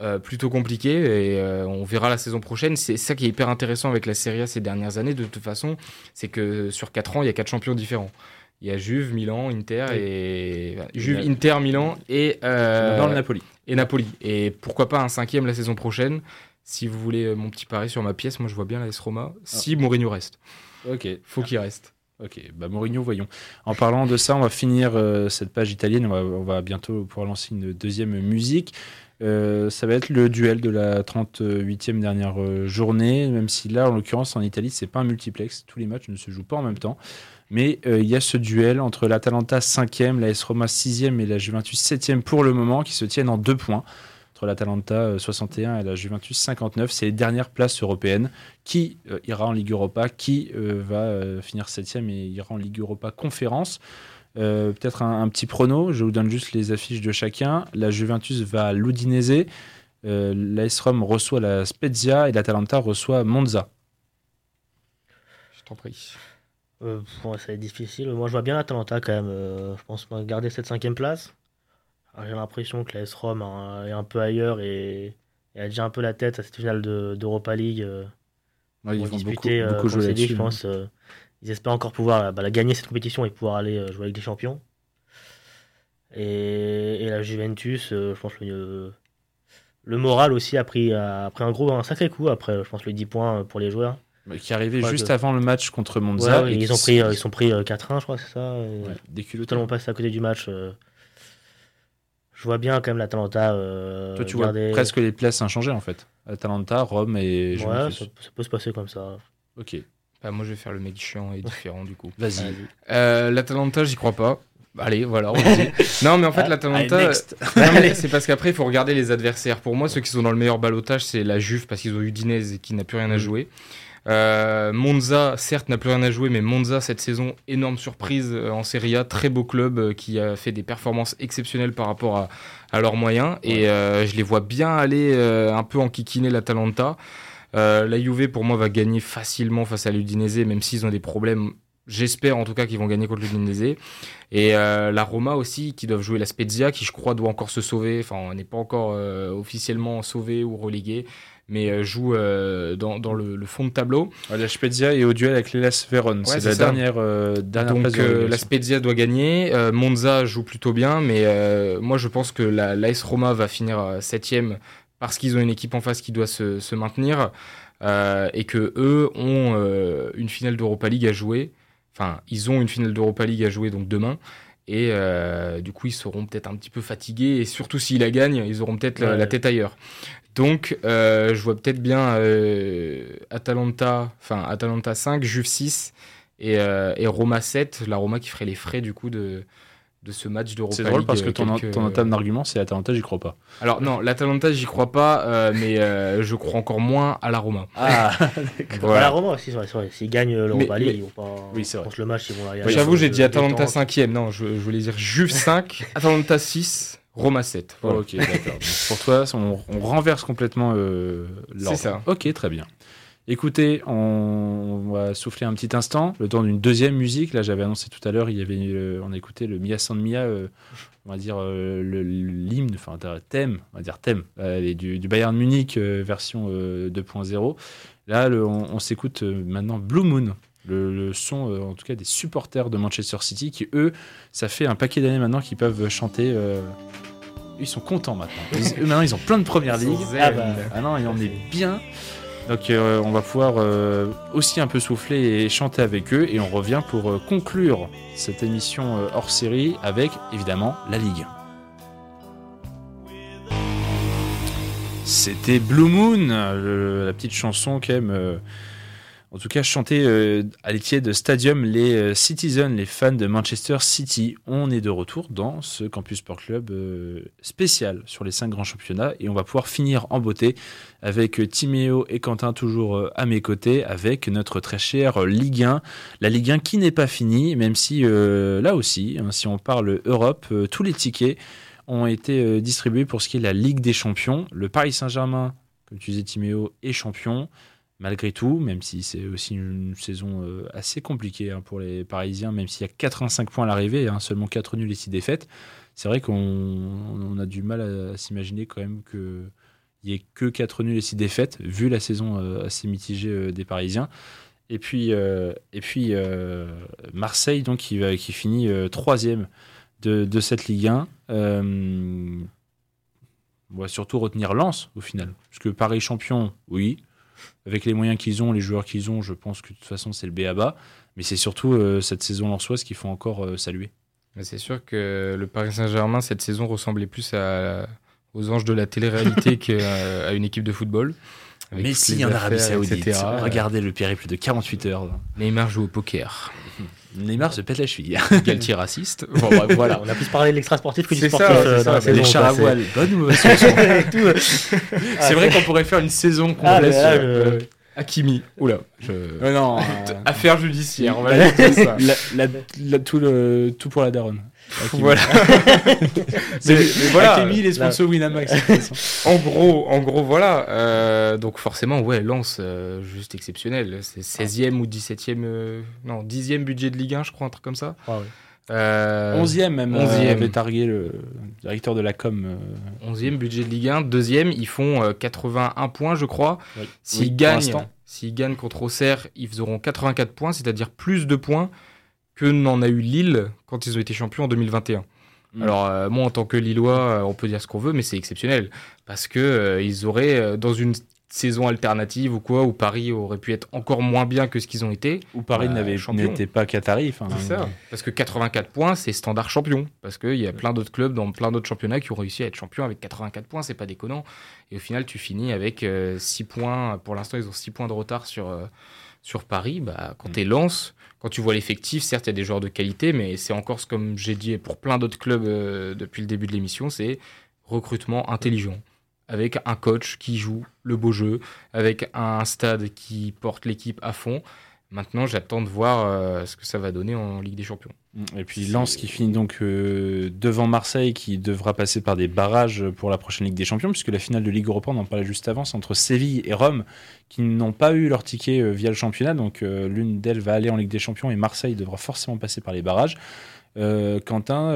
Euh, plutôt compliqué et euh, on verra la saison prochaine. C'est ça qui est hyper intéressant avec la Serie A ces dernières années de toute façon, c'est que sur 4 ans, il y a quatre champions différents. Il y a Juve, Milan, Inter et enfin, Juve, Inter, Milan et euh, Dans le Napoli. et Napoli. Et pourquoi pas un cinquième la saison prochaine? Si vous voulez mon petit pari sur ma pièce, moi je vois bien la S Roma. Si Mourinho reste, Ok. faut qu'il reste. Ok, bah Mourinho, voyons. En parlant de ça, on va finir euh, cette page italienne. On va, on va bientôt pouvoir lancer une deuxième musique. Euh, ça va être le duel de la 38e dernière euh, journée, même si là, en l'occurrence, en Italie, c'est pas un multiplex. Tous les matchs ne se jouent pas en même temps. Mais euh, il y a ce duel entre l'Atalanta 5e, la S Roma 6e et la Juventus 7e pour le moment qui se tiennent en deux points. Entre l'Atalanta euh, 61 et la Juventus 59, c'est les dernières places européennes. Qui ira en Ligue Europa? Qui va finir 7e et ira en Ligue Europa Conférence? Euh, Peut-être un, un petit prono, je vous donne juste les affiches de chacun. La Juventus va à l'Udinese, euh, l'AS Rome reçoit la Spezia et l'Atalanta reçoit Monza. Je t'en prie. Euh, bon, ça va être difficile. Moi, je vois bien l'Atalanta quand même. euh, je pense garder cette cinquième place. J'ai l'impression que la S Rome hein, est un peu ailleurs et, et a déjà un peu la tête à cette finale de- d'Europa League. euh, Ouais, ils vont beaucoup, disputer, beaucoup comme jouer c'est dit, là-dessus. je pense. euh, ils espèrent encore pouvoir euh, bah, gagner cette compétition et pouvoir aller euh, jouer avec des champions. Et, et la Juventus, euh, je pense le, le moral aussi a pris, a pris un gros, un sacré coup après. Je pense les 10 points pour les joueurs. Qui est arrivé Ouais, juste que- avant le match contre Monza. ouais, et ils, ont pris, ils pris euh, 4-1, je crois, c'est ça. Ouais, des totalement passé à côté du match. euh. Je vois bien quand même l'Atalanta. Euh, Toi, tu garder- vois presque les places inchangées en fait. Atalanta, Rome et Ouais, ça peut se passer comme ça. Ok, Bah, moi, je vais faire le mec chiant et différent du coup. vas-y. Vas-y. Euh, L'Atalanta, j'y crois pas. Allez, voilà, on. <laughs> Non, mais en fait, l'Atalanta. <laughs> Non, mais c'est parce qu'après, il faut regarder les adversaires. Pour moi, ceux qui sont dans le meilleur balotage, c'est la Juve parce qu'ils ont Udinese et qui n'a plus rien à Mm. jouer. Euh, Monza, certes, n'a plus rien à jouer, mais Monza, cette saison, énorme surprise euh, en Serie A. Très beau club euh, qui a fait des performances exceptionnelles par rapport à, à leurs moyens. Et euh, je les vois bien aller un peu enquiquiner l'Atalanta. Euh, la Juve, pour moi, va gagner facilement face à l'Udinese, même s'ils ont des problèmes. J'espère en tout cas qu'ils vont gagner contre l'Udinese. Et euh, la Roma aussi, qui doivent jouer la Spezia, qui je crois doit encore se sauver. Enfin, on n'est pas encore euh, officiellement sauvé ou relégué, mais joue dans, dans le, le fond de tableau. Ouais, La Spezia est au duel avec l'Elas Vérone. c'est c'est la ça. dernière, dernière place Donc de la. Spezia doit gagner. Monza joue plutôt bien, mais moi je pense que la l'AS Roma va finir septième parce qu'ils ont une équipe en face qui doit se, se maintenir euh, et que eux ont euh, une finale d'Europa League à jouer. Enfin, ils ont une finale d'Europa League à jouer donc demain. Et euh, du coup, ils seront peut-être un petit peu fatigués. Et surtout, s'ils la gagnent, ils auront peut-être la, Ouais. la tête ailleurs. Donc, je vois peut-être bien Atalanta, enfin Atalanta 5, Juve 6 et, et Roma 7. La Roma qui ferait les frais du coup de, de ce match d'Europa C'est drôle parce que euh, ton, quelques- ton entame d'argument, c'est Atalanta, j'y crois pas. Alors non, l'Atalanta, j'y crois pas, euh, mais euh, je crois encore moins à la Roma. Ah, <laughs> Voilà. La Roma aussi, c'est vrai. S'ils gagnent euh, l'Europa Mais- League, mais- ils vont pas. Oui, c'est vrai. Le match, ils vont aller. J'avoue, j'ai dit Atalanta détente. 5 Non, je, je voulais dire Juve 5, <laughs> Atalanta 6, Roma 7. Oh, Voilà. ok, d'accord. Pour toi, on, on renverse complètement euh, l'ordre. C'est ça. Ok, très bien. Écoutez, on, on va souffler un petit instant, le temps d'une deuxième musique. Là, j'avais annoncé tout à l'heure, il y avait, euh, on a écouté le Mia San Mia, euh, on va dire euh, le- l'hymne, enfin thème, on va dire thème, euh, et du, du Bayern Munich version euh, 2.0. Là, le- on, on s'écoute maintenant Blue Moon. Le, le son, euh, en tout cas, des supporters de Manchester City qui, eux, ça fait un paquet d'années maintenant qu'ils peuvent chanter. euh, ils sont contents maintenant. Ils- eux, maintenant, ils ont plein de premières ligues. Ah bah. Ah non, il en est bien. Donc euh, on va pouvoir euh, aussi un peu souffler et chanter avec eux. Et on revient pour euh, conclure cette émission hors série avec évidemment la Ligue. C'était Blue Moon, la petite chanson euh, en tout cas, chantée euh, à l'étier de Stadium, les euh, Citizens, les fans de Manchester City. On est de retour dans ce Campus Sport Club euh, spécial sur les cinq grands championnats et on va pouvoir finir en beauté avec Timéo et Quentin toujours à mes côtés avec notre très cher euh, Ligue 1. La Ligue 1 qui n'est pas finie, même si là aussi, hein, si on parle Europe, tous les tickets ont été distribués pour ce qui est la Ligue des Champions. Le Paris Saint-Germain, comme tu disais Timéo, est champion malgré tout, même si c'est aussi une saison euh, assez compliquée hein, pour les Parisiens, même s'il y a 85 points à l'arrivée, hein, seulement 4 nuls et 6 défaites. C'est vrai qu'on on a du mal à, s'imaginer quand même que il n'y ait que 4 nuls et 6 défaites, vu la saison euh, assez mitigée euh, des Parisiens. Et puis, Marseille, donc, qui, finit troisième de, de cette Ligue 1. Euh, on va surtout retenir Lens, au final. Parce que Paris champion, oui. Avec les moyens qu'ils ont, les joueurs qu'ils ont, je pense que de toute façon, c'est le B à bas. Mais c'est surtout euh, cette saison lensoise qu'il faut encore euh, saluer. Mais C'est sûr que le Paris Saint-Germain, cette saison, ressemblait plus à, aux anges de la télé-réalité <laughs> qu'à une équipe de football. Messi les en Arabie Saoudite. etc. Regardez le périple de 48 heures. Neymar joue au poker. <laughs> Neymar se pète la cheville. <laughs> Galtier raciste. Bon, bref, <laughs> voilà. On a plus parlé de l'extra sportif que du sportif ça, euh, c'est dans la ça. saison. les chars à voile, bonne ou mauvaise <laughs> C'est vrai qu'on pourrait faire une saison Ah, complète. mais Hakimi. Oula. Je... euh, non, Affaire judiciaire, on va la- dire ça. la- la- la- tout, le, tout pour la daronne. Hakimi. Voilà. <laughs> Mais- mais voilà. Hakimi, Winamax. En gros, en gros, voilà. Euh, donc forcément, ouais, Lens, euh, juste exceptionnel. C'est 16e ou 17e, euh, non, 10e budget de Ligue 1, je crois, un truc comme ça. Ah ouais. Euh, 11e même, 11e. 11e. avait targué le directeur de la com. euh, 11e budget de Ligue 1. Deuxième, ils font euh, 81 points, je crois. Oui. S'ils Oui, gagnent, s'ils gagnent contre Auxerre, ils auront 84 points, c'est-à-dire plus de points que n'en a eu Lille quand ils ont été champions en 2021. Mm. Alors euh, moi, en tant que Lillois, euh, on peut dire ce qu'on veut, mais c'est exceptionnel parce que euh, ils auraient euh, dans une saison alternative ou quoi, où Paris aurait pu être encore moins bien que ce qu'ils ont été. Où Paris champion. n'était pas Qatari. enfin, C'est ça. Parce que 84 points, c'est standard champion. Parce qu'il y a plein d'autres clubs dans plein d'autres championnats qui ont réussi à être champions avec 84 points, c'est pas déconnant. Et au final, tu finis avec 6 points. Pour l'instant, ils ont 6 points de retard sur, euh, sur Paris. Bah, quand tu Lens, quand tu vois l'effectif, certes, il y a des joueurs de qualité, mais c'est encore, ce- comme j'ai dit pour plein d'autres clubs euh, depuis le début de l'émission, c'est recrutement intelligent. Avec un coach qui joue le beau jeu, avec un stade qui porte l'équipe à fond. Maintenant, j'attends de voir euh, ce que ça va donner en Ligue des Champions. Et puis Lens qui finit donc euh, devant Marseille, qui devra passer par des barrages pour la prochaine Ligue des Champions, puisque la finale de Ligue Europa, on en parlait juste avant, c'est entre Séville et Rome, qui n'ont pas eu leur ticket euh, via le championnat. Donc l'une d'elles va aller en Ligue des Champions et Marseille devra forcément passer par les barrages. Quentin,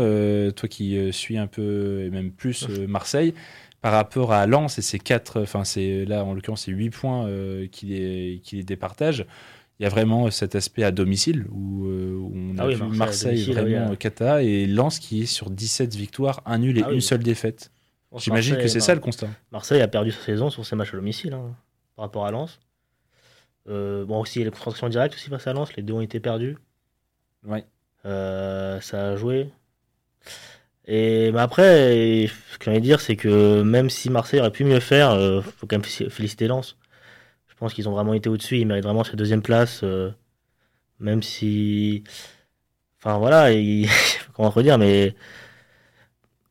toi qui suis un peu et même plus <laughs> Marseille, par rapport à Lens et ses quatre, enfin c'est là en l'occurrence c'est 8 points euh, qui, les, qui les départagent. Il y a vraiment cet aspect à domicile où, euh, où on a Ah oui, vu Marseille Marseille, à domicile, vraiment oui, cata et Lens qui est sur 17 victoires, un nul et Ah oui. une seule défaite. J'imagine que c'est ça le constat. Marseille a perdu sa saison sur ses matchs à domicile hein, par rapport à Lens. Euh, bon, aussi, il y a les confrontations directes aussi face à Lens, les deux ont été perdus. Ouais. Ça a joué. Et mais après, ce que j'ai envie de dire, c'est que même si Marseille aurait pu mieux faire, il faut quand même fé- féliciter Lens. Je pense qu'ils ont vraiment été au-dessus, ils méritent vraiment cette deuxième place. euh, même si. Enfin voilà, <laughs> il- comment redire, mais.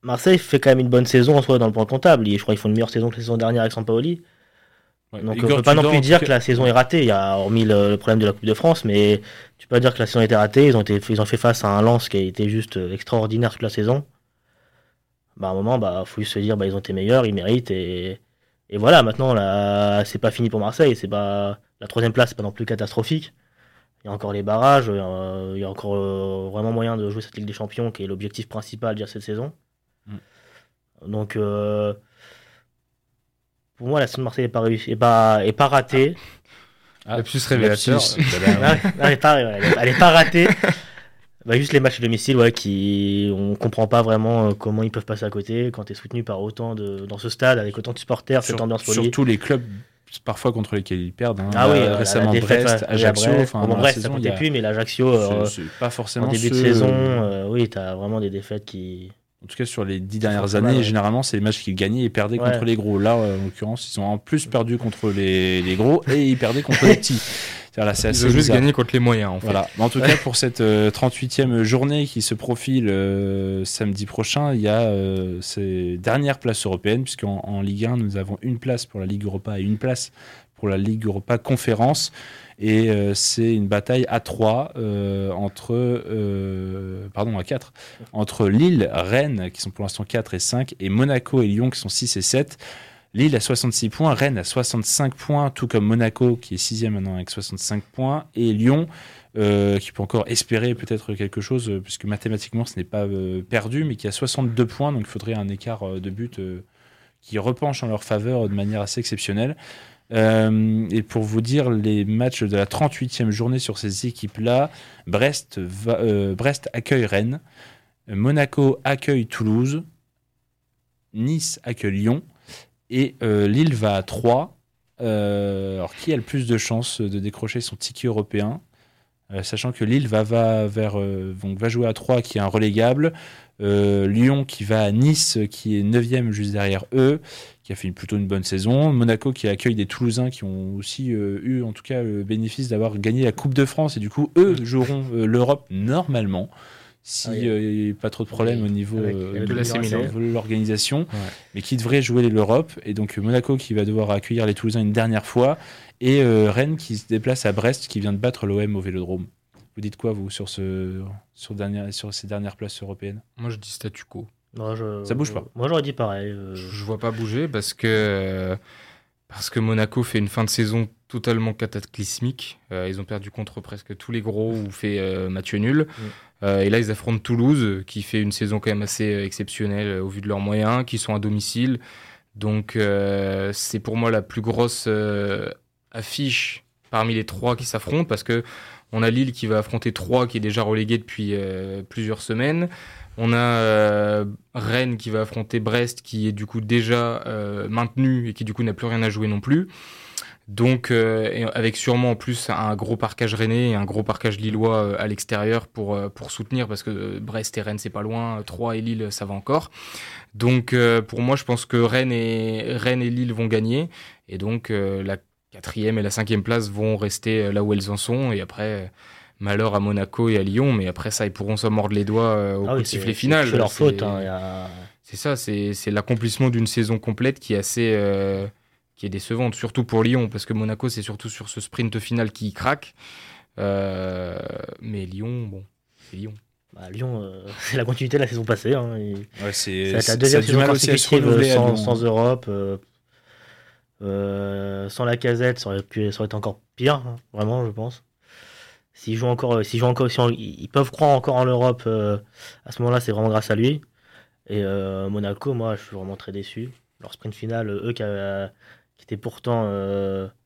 Marseille fait quand même une bonne saison en soi dans le point comptable. Ils- Je crois qu'ils font une meilleure saison que la saison dernière avec Sampaoli. Ouais. Donc on peut pas non plus dire que la saison est ratée. Il y a hormis le, le problème de la Coupe de France, mais tu peux pas dire que la saison a été ratée. Ils ont été, ils ont fait face à un Lens qui a été juste euh, extraordinaire toute la saison. Bah à un moment, bah faut juste se dire, bah ils ont été meilleurs, ils méritent et, et voilà. Maintenant, là, c'est pas fini pour Marseille. C'est pas la troisième place, c'est pas non plus catastrophique. Il y a encore les barrages. euh, il y a encore euh, vraiment moyen de jouer cette Ligue des Champions, qui est l'objectif principal de cette saison. Donc euh, pour moi, la saison de Marseille est pas réussie, est pas, est pas ratée. Ah, le plus révélateur. Ah, <laughs> elle, est pas, elle est- elle est pas ratée. Bah, juste les matchs à domicile, ouais, qui on comprend pas vraiment euh, comment ils peuvent passer à côté quand tu es soutenu par autant de dans ce stade avec autant de supporters, cette Sur- ambiance folie. surtout les clubs parfois contre lesquels ils perdent. hein. Ah oui, euh, récemment la défaite, Brest, Ajaccio. Brest. Enfin, Bon, Brest, ça saison, comptait a- plus, mais l'Ajaccio, euh, pas forcément en début de saison, euh, oui, tu as vraiment des défaites qui. En tout cas, sur les dix dernières mal, années, ouais. généralement, c'est les matchs qu'ils gagnaient et perdaient Ouais. contre les gros. Là, en l'occurrence, ils ont en plus perdu contre les, les gros et ils perdaient contre <laughs> les petits. Là, c'est assez juste gagné contre les moyens, en fait. Voilà. En tout cas, pour cette euh, 38e journée qui se profile euh, samedi prochain, il y a euh, ces dernières places européennes, puisqu'en en Ligue 1, nous avons une place pour la Ligue Europa et une place pour la Ligue Europa Conférence. Et euh, c'est une bataille à 3 entre. euh, pardon, à 4. Entre Lille, Rennes, qui sont pour l'instant 4 et 5, et Monaco et Lyon, qui sont 6 et 7. Lille à 66 points, Rennes à 65 points, tout comme Monaco qui est sixième maintenant avec 65 points, et Lyon euh, qui peut encore espérer peut-être quelque chose, euh, puisque mathématiquement ce n'est pas euh, perdu, mais qui a 62 points, donc il faudrait un écart de but qui repenche en leur faveur de manière assez exceptionnelle. Et pour vous dire les matchs de la 38e journée sur ces équipes-là, Brest accueille Rennes, Monaco accueille Toulouse, Nice accueille Lyon, et euh, Lille va à 3, Euh, alors, qui a le plus de chances de décrocher son ticket européen? Euh, Sachant que Lille va, va, vers, donc va jouer à 3, qui est un relégable. Lyon qui va à Nice, qui est 9 juste derrière eux, qui a fait une, plutôt une bonne saison. Monaco qui accueille des Toulousains qui ont aussi eu, en tout cas, le bénéfice d'avoir gagné la Coupe de France. Et du coup, eux joueront euh, l'Europe normalement. Si Ah oui. euh, il n'y a pas trop de problèmes Oui, au niveau avec- euh, avec de l'organisation, mais qui devrait jouer l'Europe. Et donc euh, Monaco qui va devoir accueillir les Toulousains une dernière fois. Et euh, Rennes qui se déplace à Brest, qui vient de battre l'OM au Vélodrome. Vous dites quoi, vous, sur, ce, sur, dernière, sur ces dernières places européennes? Moi, je dis statu quo. Moi, je- Ça bouge pas. Moi, j'aurais dit pareil. euh, Je je vois pas bouger parce que, euh, parce que Monaco fait une fin de saison totalement cataclysmique. Euh, ils ont perdu contre presque tous les gros ou fait euh, match nul. Euh, et là, ils affrontent Toulouse, qui fait une saison quand même assez euh, exceptionnelle au vu de leurs moyens, qui sont à domicile. Donc, c'est pour moi la plus grosse affiche parmi les trois qui s'affrontent parce que on a Lille qui va affronter Troyes, qui est déjà relégué depuis plusieurs semaines. On a euh, Rennes qui va affronter Brest, qui est du coup déjà euh, maintenu et qui du coup n'a plus rien à jouer non plus. Donc, euh, avec sûrement en plus un gros parquage rennais et un gros parquage lillois à l'extérieur pour, soutenir, parce que Brest et Rennes, c'est pas loin, Troyes et Lille, ça va encore. Donc, pour moi, je pense que Rennes et, Rennes et Lille vont gagner. Et donc, la quatrième et la cinquième place vont rester là où elles en sont. Et après, malheur à Monaco et à Lyon. Mais après ça, ils pourront se mordre les doigts euh, au ah coup oui, de c'est- sifflet c'est- final. C'est leur faute. hein, a- c'est ça, c'est l'accomplissement d'une saison complète qui est assez euh, qui est décevante, surtout pour Lyon, parce que Monaco c'est surtout sur ce sprint final qui craque. Euh, mais Lyon, bon, c'est Lyon. bah, Lyon, euh, <laughs> c'est la continuité de la saison passée. hein, Ouais, c'est la deuxième saison consécutive sans, sans Europe. euh, euh, sans la casette, ça aurait, pu, ça aurait été encore pire, hein, vraiment, je pense. S'ils jouent encore, euh, s'ils jouent encore, ils peuvent croire encore en l'Europe, euh, à ce moment-là, c'est vraiment grâce à lui. Et euh, Monaco, moi, je suis vraiment très déçu. Leur sprint final, eux qui, étaient pourtant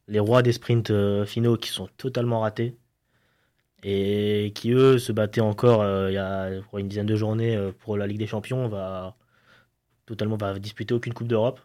les rois des sprints finaux, qui sont totalement ratés. Et qui, eux, se battaient encore il y a une dizaine de journées pour la Ligue des Champions, va totalement va disputer aucune Coupe d'Europe.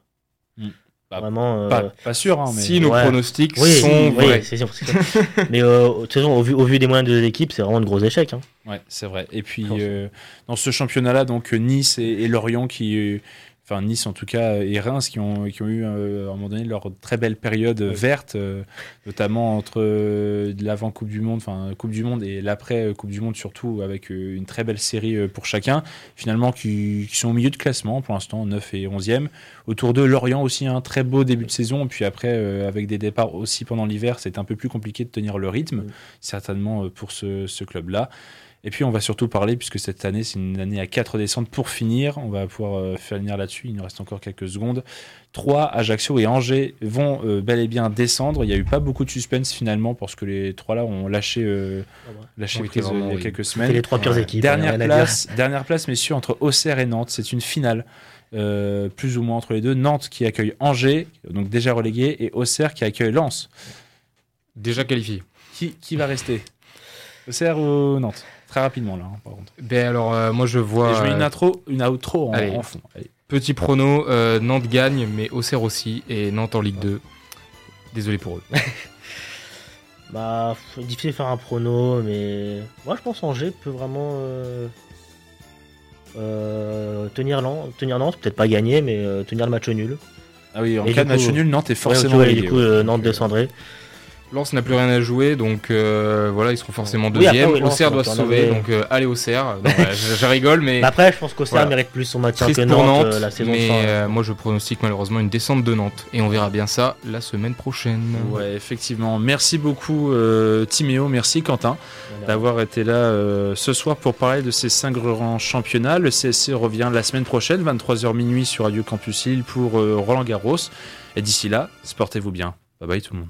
Mm. Bah, Vraiment. euh, Pas, pas sûr, hein, mais Si nos ouais. pronostics oui, sont oui, vrais. c'est sûr, que- <laughs> mais euh, de toute façon, au vu, au vu des moyens de l'équipe, c'est vraiment de gros échecs. hein. Ouais, c'est vrai. Et puis euh, dans ce championnat-là, donc Nice et, et Lorient qui, euh, enfin Nice en tout cas et Reims qui ont, qui ont eu euh, à un moment donné leur très belle période verte, euh, notamment entre euh, l'avant Coupe du Monde, enfin Coupe du Monde et l'après Coupe du Monde surtout avec une très belle série pour chacun. Finalement qui, qui sont au milieu de classement pour l'instant, 9 et 11e. Autour de Lorient aussi un très beau début de saison. Puis après avec des départs aussi pendant l'hiver, c'est un peu plus compliqué de tenir le rythme, certainement pour ce, ce club-là. Et puis on va surtout parler, puisque cette année c'est une année à 4 descentes pour finir, on va pouvoir euh, finir là-dessus, il nous reste encore quelques secondes. 3, Ajaccio et Angers vont euh, bel et bien descendre. Il n'y a eu pas beaucoup de suspense finalement, parce que les trois là ont lâché, euh, lâché Oui, prise euh, vraiment, il y a oui. quelques semaines. les trois pires Ouais. équipes. Dernière place, dernière place, messieurs, entre Auxerre et Nantes. C'est une finale, euh, plus ou moins entre les deux. Nantes qui accueille Angers, donc déjà relégué, et Auxerre qui accueille Lens. Déjà qualifié. Qui, qui va rester? Auxerre ou Nantes? Très rapidement là, hein, par contre. Ben alors, euh, moi je vois. Et je mets une euh, intro, une outro en, Allez. en fond. Allez. Petit prono, euh, Nantes gagne, mais Auxerre aussi, et Nantes en Ligue 2. Désolé pour eux. <laughs> Bah, difficile de faire un prono, mais moi je pense Angers peut vraiment euh, euh, tenir, Lan- tenir Nantes, peut-être pas gagner, mais euh, tenir le match nul. Ah oui, en Et cas de match nul, Nantes est forcément ouais, du coup, euh, Nantes descendrait. Lens n'a plus rien à jouer, donc euh, voilà, ils seront forcément Oui, après, deuxième. oui, Auxerre doit se sauver, donc euh, allez Auxerre. Non, je, je rigole, mais Bah <laughs> après, je pense qu'Auxerre Voilà. mérite plus son maintien triste que pour Nantes, Nantes. euh, la saison mais euh, moi, je pronostique malheureusement une descente de Nantes, et on verra bien ça la semaine prochaine. Ouais, effectivement. Merci beaucoup, euh, Timéo. Merci, Quentin, d'avoir été là euh, ce soir pour parler de ces cinq grands championnats. Le CSC revient la semaine prochaine, 23h minuit sur Radio Campus Lille pour euh, Roland Garros. Et d'ici là, sportez-vous bien. Bye bye tout le monde.